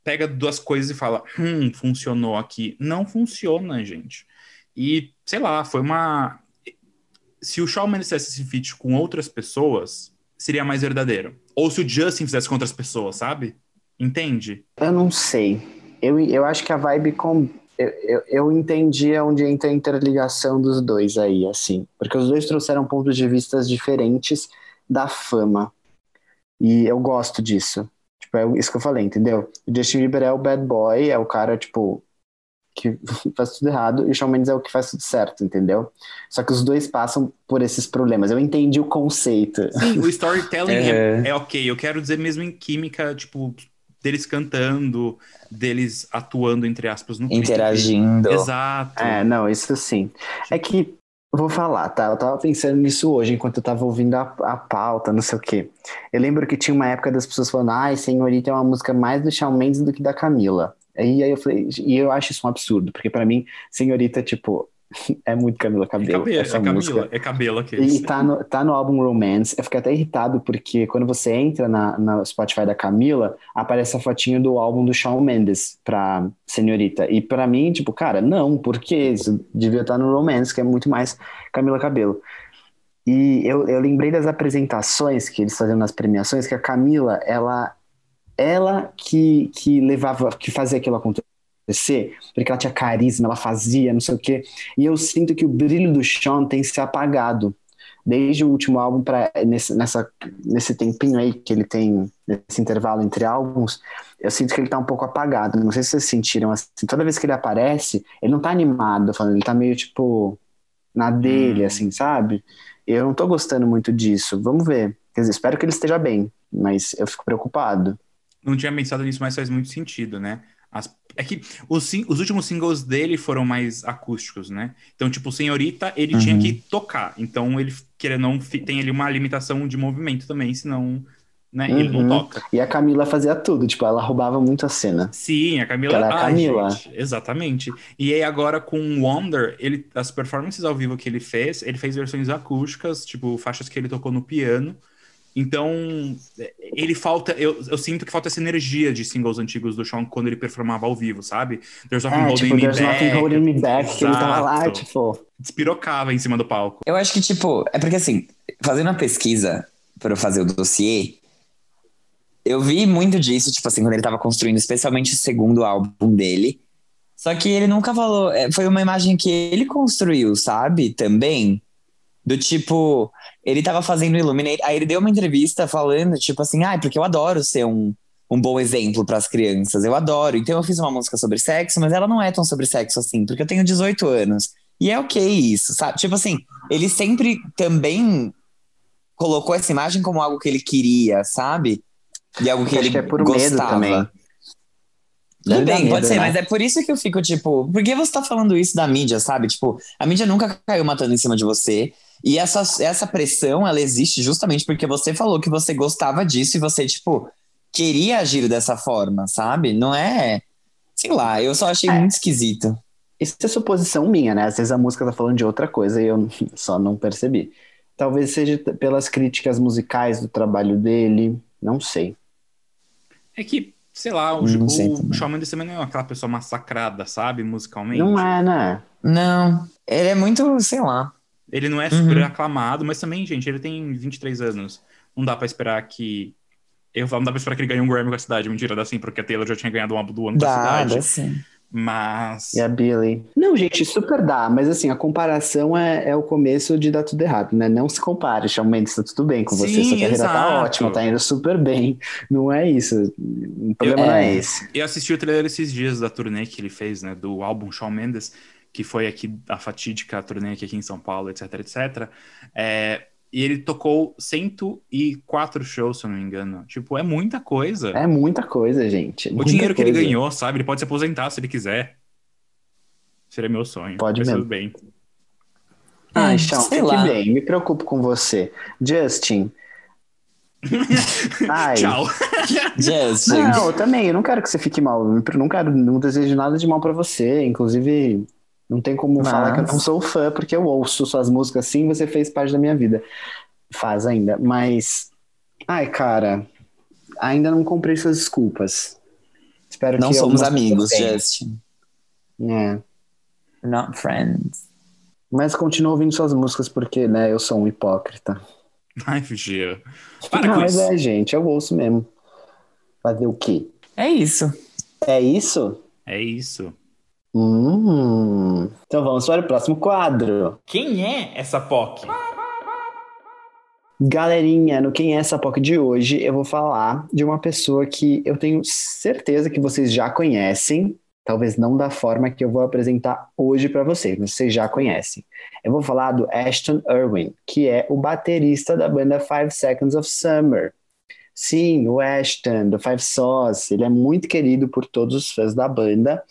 B: pega duas coisas e fala, hum, funcionou aqui. Não funciona, gente. E, sei lá, foi uma... Se o Shawn Mendes fizesse esse feat com outras pessoas, seria mais verdadeiro. Ou se o Justin fizesse com outras pessoas, sabe? Entende?
D: Eu não sei. Eu, eu acho que a vibe com. Eu, eu, eu entendi onde entra a interligação dos dois aí, assim. Porque os dois trouxeram pontos de vista diferentes da fama. E eu gosto disso. Tipo, é isso que eu falei, entendeu? O Justin Bieber é o bad boy, é o cara, tipo, que faz tudo errado, e o Shawn Mendes é o que faz tudo certo, entendeu? Só que os dois passam por esses problemas. Eu entendi o conceito.
B: Sim, o storytelling é,
C: É.
B: é ok. Eu quero dizer mesmo em química, tipo, deles cantando, deles atuando, entre aspas, no clipe.
C: Interagindo.
B: Exato.
D: É, não, isso sim. É que, vou falar, tá? Eu tava pensando nisso hoje, enquanto eu tava ouvindo a, a pauta, não sei o quê. Eu lembro que tinha uma época das pessoas falando, ai, Senhorita é uma música mais do Shawn Mendes do que da Camila. E aí eu falei, e eu acho isso um absurdo, porque pra mim, Senhorita, tipo, é muito Camila
B: É
D: Cabelo.
B: cabelo,
D: essa
B: é Camila, é cabelo aqueles.
D: E tá no, tá no álbum Romance. Eu fiquei até irritado porque quando você entra na, na Spotify da Camila, aparece a fotinho do álbum do Shawn Mendes pra Senhorita. E pra mim, tipo, cara, não, porque isso devia estar no Romance, que é muito mais Camila Cabelo. E eu, eu lembrei das apresentações que eles faziam nas premiações, que a Camila, ela, ela que, que levava, que fazia aquilo acontecer, porque ela tinha carisma, ela fazia, não sei o quê. E eu sinto que o brilho do Sean tem se apagado. Desde o último álbum para nesse, nessa, nesse tempinho aí que ele tem, nesse intervalo entre álbuns, eu sinto que ele tá um pouco apagado. Não sei se vocês sentiram assim. Toda vez que ele aparece, ele não tá animado, falando, ele tá meio tipo na dele,
B: Hum.
D: assim, sabe? Eu não tô gostando muito disso. Vamos ver. Quer dizer, espero que ele esteja bem, mas eu fico preocupado.
B: Não tinha pensado nisso, mas faz muito sentido, né? As- é que os, os últimos singles dele foram mais acústicos, né? Então, tipo, Senhorita, ele
C: Uhum.
B: tinha que tocar. Então, ele, querendo não, tem ali uma limitação de movimento também, senão, né, ele não
D: Uhum.
B: toca.
D: E a Camila fazia tudo, tipo, ela roubava muito a cena.
B: Sim, a Camila.
D: Ela é a Camila.
B: gente, exatamente. E aí agora com Wonder, ele, as performances ao vivo que ele fez, ele fez versões acústicas, tipo faixas que ele tocou no piano. Então, ele falta. Eu, eu sinto que falta essa energia de singles antigos do Sean quando ele performava ao vivo, sabe? There's Nothing
D: É,
B: Holding
D: tipo,
B: Me
D: There's
B: Back.
D: Nothing Holding Me Back, que ele tava lá,
B: Exato.
D: tipo...
B: Despirocava em cima do palco.
C: Eu acho que, tipo, é porque assim, fazendo uma pesquisa para eu fazer o dossiê, eu vi muito disso, tipo assim, quando ele tava construindo, especialmente o segundo álbum dele. Só que ele nunca falou. é, Foi uma imagem que ele construiu, sabe? Também. Do tipo, ele tava fazendo Illuminate. Aí ele deu uma entrevista falando, tipo assim, ah, porque eu adoro ser um, um bom exemplo para as crianças. Eu adoro. Então eu fiz uma música sobre sexo, mas ela não é tão sobre sexo assim, porque eu tenho 18 anos. E é ok isso, sabe? Tipo assim, ele sempre também colocou essa imagem como algo que ele queria, sabe? E algo que
D: Acho
C: ele
D: que é por medo
C: gostava.
D: também.
C: Também, pode ser,
D: né?
C: mas é por isso que eu fico, tipo, por que você tá falando isso da mídia, sabe? Tipo, a mídia nunca caiu matando em cima de você. E essa, essa pressão, ela existe justamente porque você falou que você gostava disso e você, tipo, queria agir dessa forma, sabe? Não é. Sei lá, eu só achei
D: É.
C: muito esquisito.
D: Isso é suposição minha, né? Às vezes a música tá falando de outra coisa e eu só não percebi. Talvez seja pelas críticas musicais do trabalho dele, não sei.
B: É que, sei lá, o,
C: Não sei
B: o
C: também.
B: Shawn Mendes também não é aquela pessoa massacrada, sabe? Musicalmente.
D: Não é, né?
C: Não, ele é muito, sei lá.
B: Ele não é super
C: Uhum.
B: aclamado, mas também, gente, ele tem 23 anos. Não dá pra esperar que. Eu falo, não dá pra esperar que ele ganhe um Grammy com a cidade. Mentira, dá sim, porque a Taylor já tinha ganhado um álbum do ano com a
C: Dá,
B: cidade.
C: dá sim.
B: Mas.
D: E a Billy. Não, gente, super dá, mas assim, a comparação é, é o começo de dar tudo errado, né? Não se compare, Shawn Mendes, tá tudo bem com você,
B: Sim,
D: sua carreira tá
B: exato.
D: ótima, tá indo super bem. Não é isso. O problema não é
C: É.
D: esse.
B: Eu assisti o trailer esses dias da turnê que ele fez, né? Do álbum Shawn Mendes, que foi aqui a fatídica turnê aqui em São Paulo, etc, etc. É, e ele tocou 104 shows, se eu não me engano. Tipo, é muita coisa.
D: É muita coisa, gente.
B: o
D: muita
B: dinheiro que ele
D: coisa.
B: ganhou, sabe? Ele pode se aposentar se ele quiser. Seria meu sonho.
D: Pode
B: mas
D: mesmo.
B: tudo bem.
D: Ai,
C: É,
D: Shawn,
C: sei
D: fique
C: lá.
D: bem, me preocupo com você. Justin. Ai.
B: Tchau.
C: Justin.
D: Não, eu também, eu não quero que você fique mal. Eu não quero, não desejo nada de mal pra você. Inclusive, não tem como
C: Mas-
D: falar que eu não sou fã, porque eu ouço suas músicas assim, você fez parte da minha vida. Faz ainda, mas. Ai, cara, ainda não comprei suas desculpas. Espero
C: Não
D: que
C: somos amigos, Justin.
D: É.
C: Not friends.
D: Mas continuo ouvindo suas músicas porque, né, eu sou um hipócrita.
B: Ai, Fugia. Para
D: não,
B: com
D: mas
B: isso.
D: é, gente, eu ouço mesmo. Fazer o quê?
C: É isso.
D: É isso?
B: É isso.
D: Hum. Então vamos para o próximo quadro.
A: Quem é essa POC?
D: Galerinha, no Quem é essa POC de hoje, eu vou falar de uma pessoa que eu tenho certeza que vocês já conhecem, talvez não da forma que eu vou apresentar hoje para vocês, mas vocês já conhecem. Eu vou falar do Ashton Irwin, que é o baterista da banda Five Seconds of Summer. Sim, o Ashton, do Five Sauce, ele é muito querido por todos os fãs da banda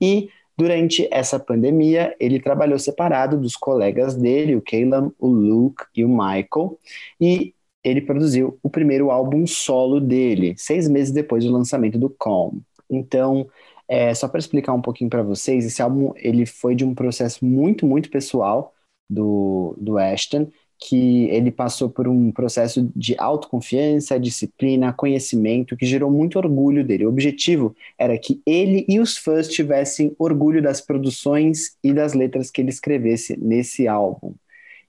D: e Durante essa pandemia, ele trabalhou separado dos colegas dele, o Caleb, o Luke e o Michael, e ele produziu o primeiro álbum solo dele, seis meses depois do lançamento do Calm. Então, é, só para explicar um pouquinho para vocês, esse álbum ele foi de um processo muito, muito pessoal do, do Ashton, que ele passou por um processo de autoconfiança, disciplina, conhecimento, que gerou muito orgulho dele. O objetivo era que ele e os fãs tivessem orgulho das produções e das letras que ele escrevesse nesse álbum.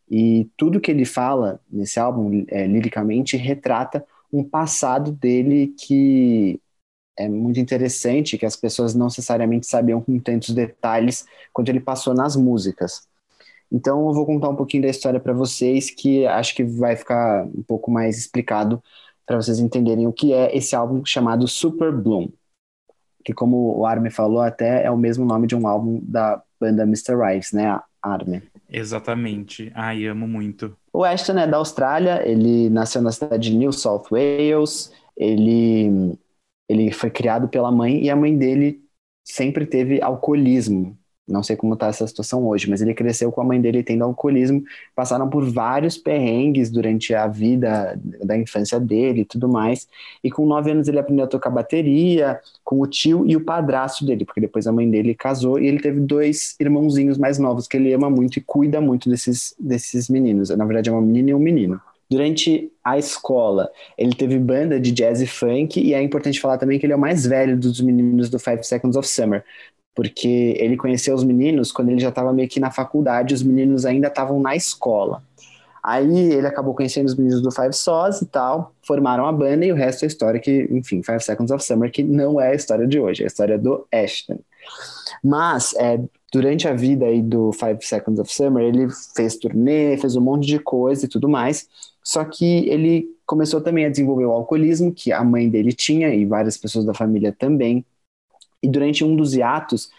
D: E tudo que ele fala nesse álbum, é, liricamente, retrata um passado dele que é muito interessante, que as pessoas não necessariamente sabiam com tantos detalhes quando ele passou nas músicas. Então eu vou contar um pouquinho da história para vocês, que acho que vai ficar um pouco mais explicado para vocês entenderem o que é esse álbum chamado Super Bloom, que como o Armin falou, até é o mesmo nome de um álbum da banda Mr. Rives, né, Armin?
B: Exatamente. Ai, amo muito.
D: O Ashton é da Austrália, ele nasceu na cidade de New South Wales, ele, ele foi criado pela mãe e a mãe dele sempre teve alcoolismo. Não sei como está essa situação hoje, mas ele cresceu com a mãe dele tendo alcoolismo, passaram por vários perrengues durante a vida da infância dele e tudo mais. E com nove anos ele aprendeu a tocar bateria com o tio e o padrasto dele, porque depois a mãe dele casou e ele teve dois irmãozinhos mais novos que ele ama muito e cuida muito desses, desses meninos. Na verdade, é uma menina e um menino. Durante a escola, ele teve banda de jazz e funk, e é importante falar também que ele é o mais velho dos meninos do Five Seconds of Summer, porque ele conheceu os meninos quando ele já estava meio que na faculdade, os meninos ainda estavam na escola. Aí ele acabou conhecendo os meninos do Five Saws e tal, formaram a banda e o resto é história que, enfim, Five Seconds of Summer, que não é a história de hoje, é a história do Ashton. Mas, é, durante a vida aí do Five Seconds of Summer, ele fez turnê, fez um monte de coisa e tudo mais, só que ele começou também a desenvolver o alcoolismo, que a mãe dele tinha e várias pessoas da família também e durante um dos hiatos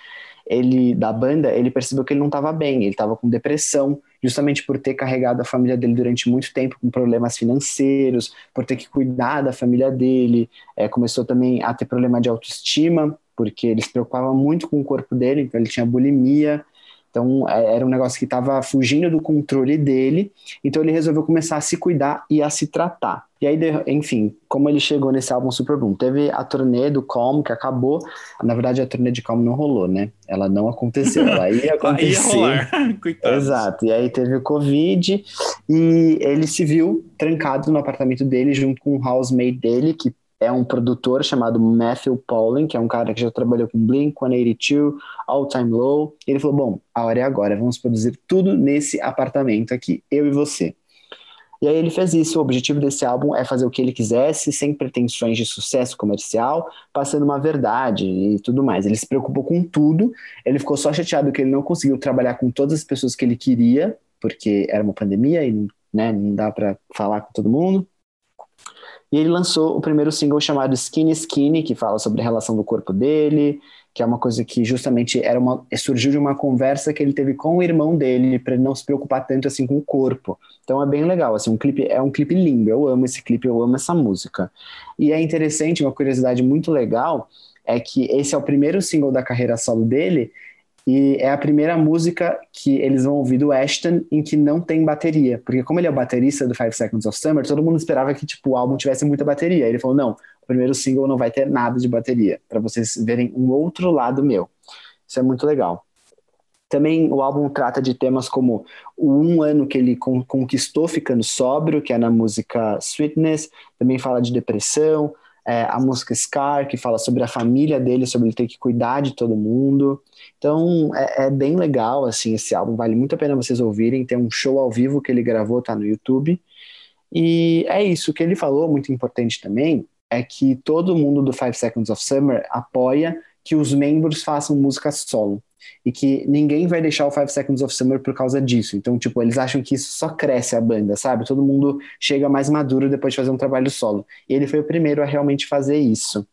D: ele da banda, ele percebeu que ele não estava bem, ele estava com depressão, justamente por ter carregado a família dele durante muito tempo com problemas financeiros, por ter que cuidar da família dele, é, começou também a ter problema de autoestima, porque ele se preocupava muito com o corpo dele, então ele tinha bulimia, então, é, era um negócio que estava fugindo do controle dele. Então, ele resolveu começar a se cuidar e a se tratar. E aí, enfim, como ele chegou nesse álbum Super Boom? Teve a turnê do Calm, que acabou. Na verdade, a turnê de Calm não rolou, né? Ela não aconteceu. Ela ia acontecer.
B: ia Coitado.
D: Exato. E aí teve o Covid e ele se viu trancado no apartamento dele junto com o housemate dele, que é um produtor chamado Matthew Paulin, que é um cara que já trabalhou com Blink-182, All Time Low. Ele falou: Bom, a hora é agora, vamos produzir tudo nesse apartamento aqui, eu e você. E aí ele fez isso. O objetivo desse álbum é fazer o que ele quisesse, sem pretensões de sucesso comercial, passando uma verdade e tudo mais. Ele se preocupou com tudo. Ele ficou só chateado que ele não conseguiu trabalhar com todas as pessoas que ele queria, porque era uma pandemia e né, não dá para falar com todo mundo. E ele lançou o primeiro single chamado Skinny Skinny, que fala sobre a relação do corpo dele, que é uma coisa que justamente era uma, surgiu de uma conversa que ele teve com o irmão dele, para ele não se preocupar tanto assim com o corpo. Então é bem legal, assim, um clipe é um clipe lindo. Eu amo esse clipe, eu amo essa música. E é interessante, uma curiosidade muito legal é que esse é o primeiro single da carreira solo dele e é a primeira música que eles vão ouvir do Ashton em que não tem bateria. Porque como ele é o baterista do Five Seconds of Summer, todo mundo esperava que tipo, o álbum tivesse muita bateria. Ele falou, não, o primeiro single não vai ter nada de bateria, para vocês verem um outro lado meu. Isso é muito legal. Também o álbum trata de temas como o um ano que ele conquistou ficando sóbrio, que é na música Sweetness, também fala de depressão, é, a música Scar, que fala sobre a família dele, sobre ele ter que cuidar de todo mundo. Então é, é, bem legal, assim, esse álbum, vale muito a pena vocês ouvirem. Tem um show ao vivo que ele gravou, tá no YouTube. E é isso, que ele falou, muito importante também, é que todo mundo do Five Seconds of Summer apoia que os membros façam música solo. e que ninguém vai deixar o Five Seconds of Summer por causa disso. Então, tipo, eles acham que isso só cresce a banda, sabe? Todo mundo chega mais maduro depois de fazer um trabalho solo. E ele foi o primeiro a realmente fazer isso.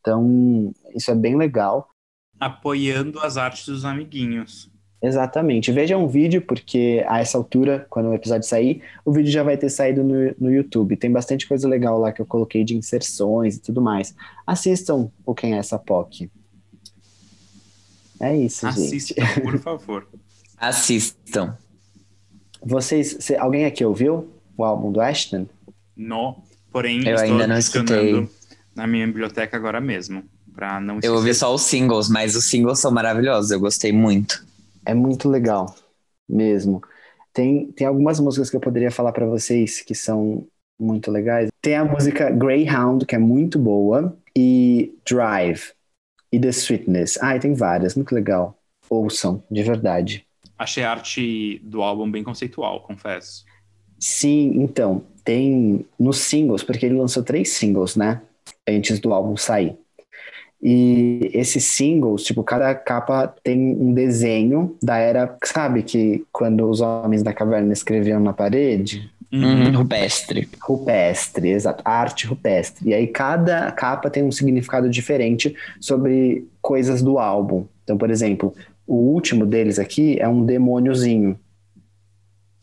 D: Então, isso é bem legal.
B: Apoiando as artes dos amiguinhos.
D: Exatamente. Veja um vídeo, porque a essa altura, quando o episódio sair, o vídeo já vai ter saído no, no YouTube. Tem bastante coisa legal lá que eu coloquei de inserções e tudo mais. Assistam o Quem é essa POC. É isso,
B: Assistam,
D: gente.
B: por favor.
C: Assistam.
D: Vocês, cê- alguém aqui ouviu o álbum do Ashton?
B: No, porém,
C: Eu
B: estou
C: ainda não escutei.
B: na minha biblioteca agora mesmo. Pra não
C: Eu ouvi
B: esquecer.
C: só os singles, mas os singles são maravilhosos. Eu gostei muito.
D: É muito legal, mesmo. Tem, tem algumas músicas que eu poderia falar pra vocês que são muito legais. Tem a música Greyhound, que é muito boa, e Drive, e The Sweetness. Ah, tem várias, muito legal. Ouçam, de verdade.
B: Achei a arte do álbum bem conceitual, confesso.
D: Sim, então, tem nos singles, porque ele lançou três singles, né? Antes do álbum sair. E esses singles, tipo, cada capa tem um desenho da era, sabe, que quando os homens da caverna escreviam na parede?
C: Uhum, rupestre.
D: Rupestre, exato, arte rupestre. E aí cada capa tem um significado diferente sobre coisas do álbum. Então, por exemplo, o último deles aqui é um demôniozinho,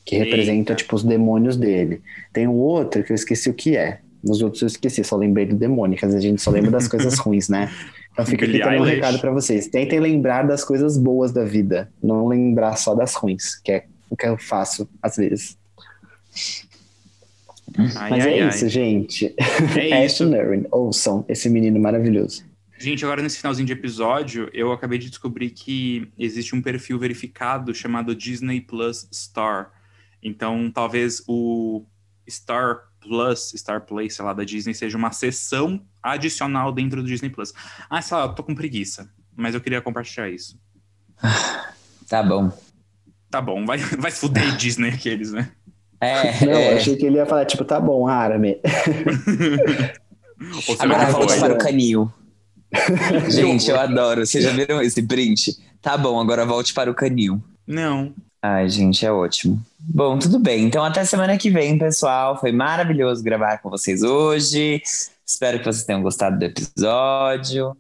D: que
B: Eita.
D: representa, tipo, os demônios dele. Tem um outro que eu esqueci o que é. Nos outros eu esqueci, só lembrei do demônio, que às vezes a gente só lembra das coisas ruins, né? Então fica aqui também um recado pra vocês. Tentem lembrar das coisas boas da vida, não lembrar só das ruins, que é o que eu faço às vezes.
B: Ai,
D: Mas
B: ai,
D: é
B: ai.
D: isso, gente.
B: É isso.
D: Ashton Erin, ouçam esse menino maravilhoso.
B: Gente, agora nesse finalzinho de episódio, eu acabei de descobrir que existe um perfil verificado chamado Disney Plus Star. Então, talvez o Star Plus, Star Play, sei lá, da Disney, seja uma seção adicional dentro do Disney Plus. Ah, sei lá, eu tô com preguiça, mas eu queria compartilhar isso.
C: Tá bom.
B: Tá bom, vai, vai fuder Disney aqueles, né?
C: É,
D: Não,
C: é.
D: eu achei que ele ia falar, tipo, tá bom, Arame.
C: Agora volte para o canil. Gente, eu adoro. Vocês já viram esse print? Tá bom, agora volte para o canil.
B: Não.
C: Ai, gente, é ótimo. Bom, tudo bem. Então, até semana que vem, pessoal. Foi maravilhoso gravar com vocês hoje. Espero que vocês tenham gostado do episódio.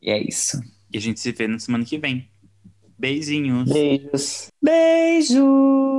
C: E é isso.
B: E a gente se vê na semana que vem. Beijinhos.
D: Beijos.
C: Beijo!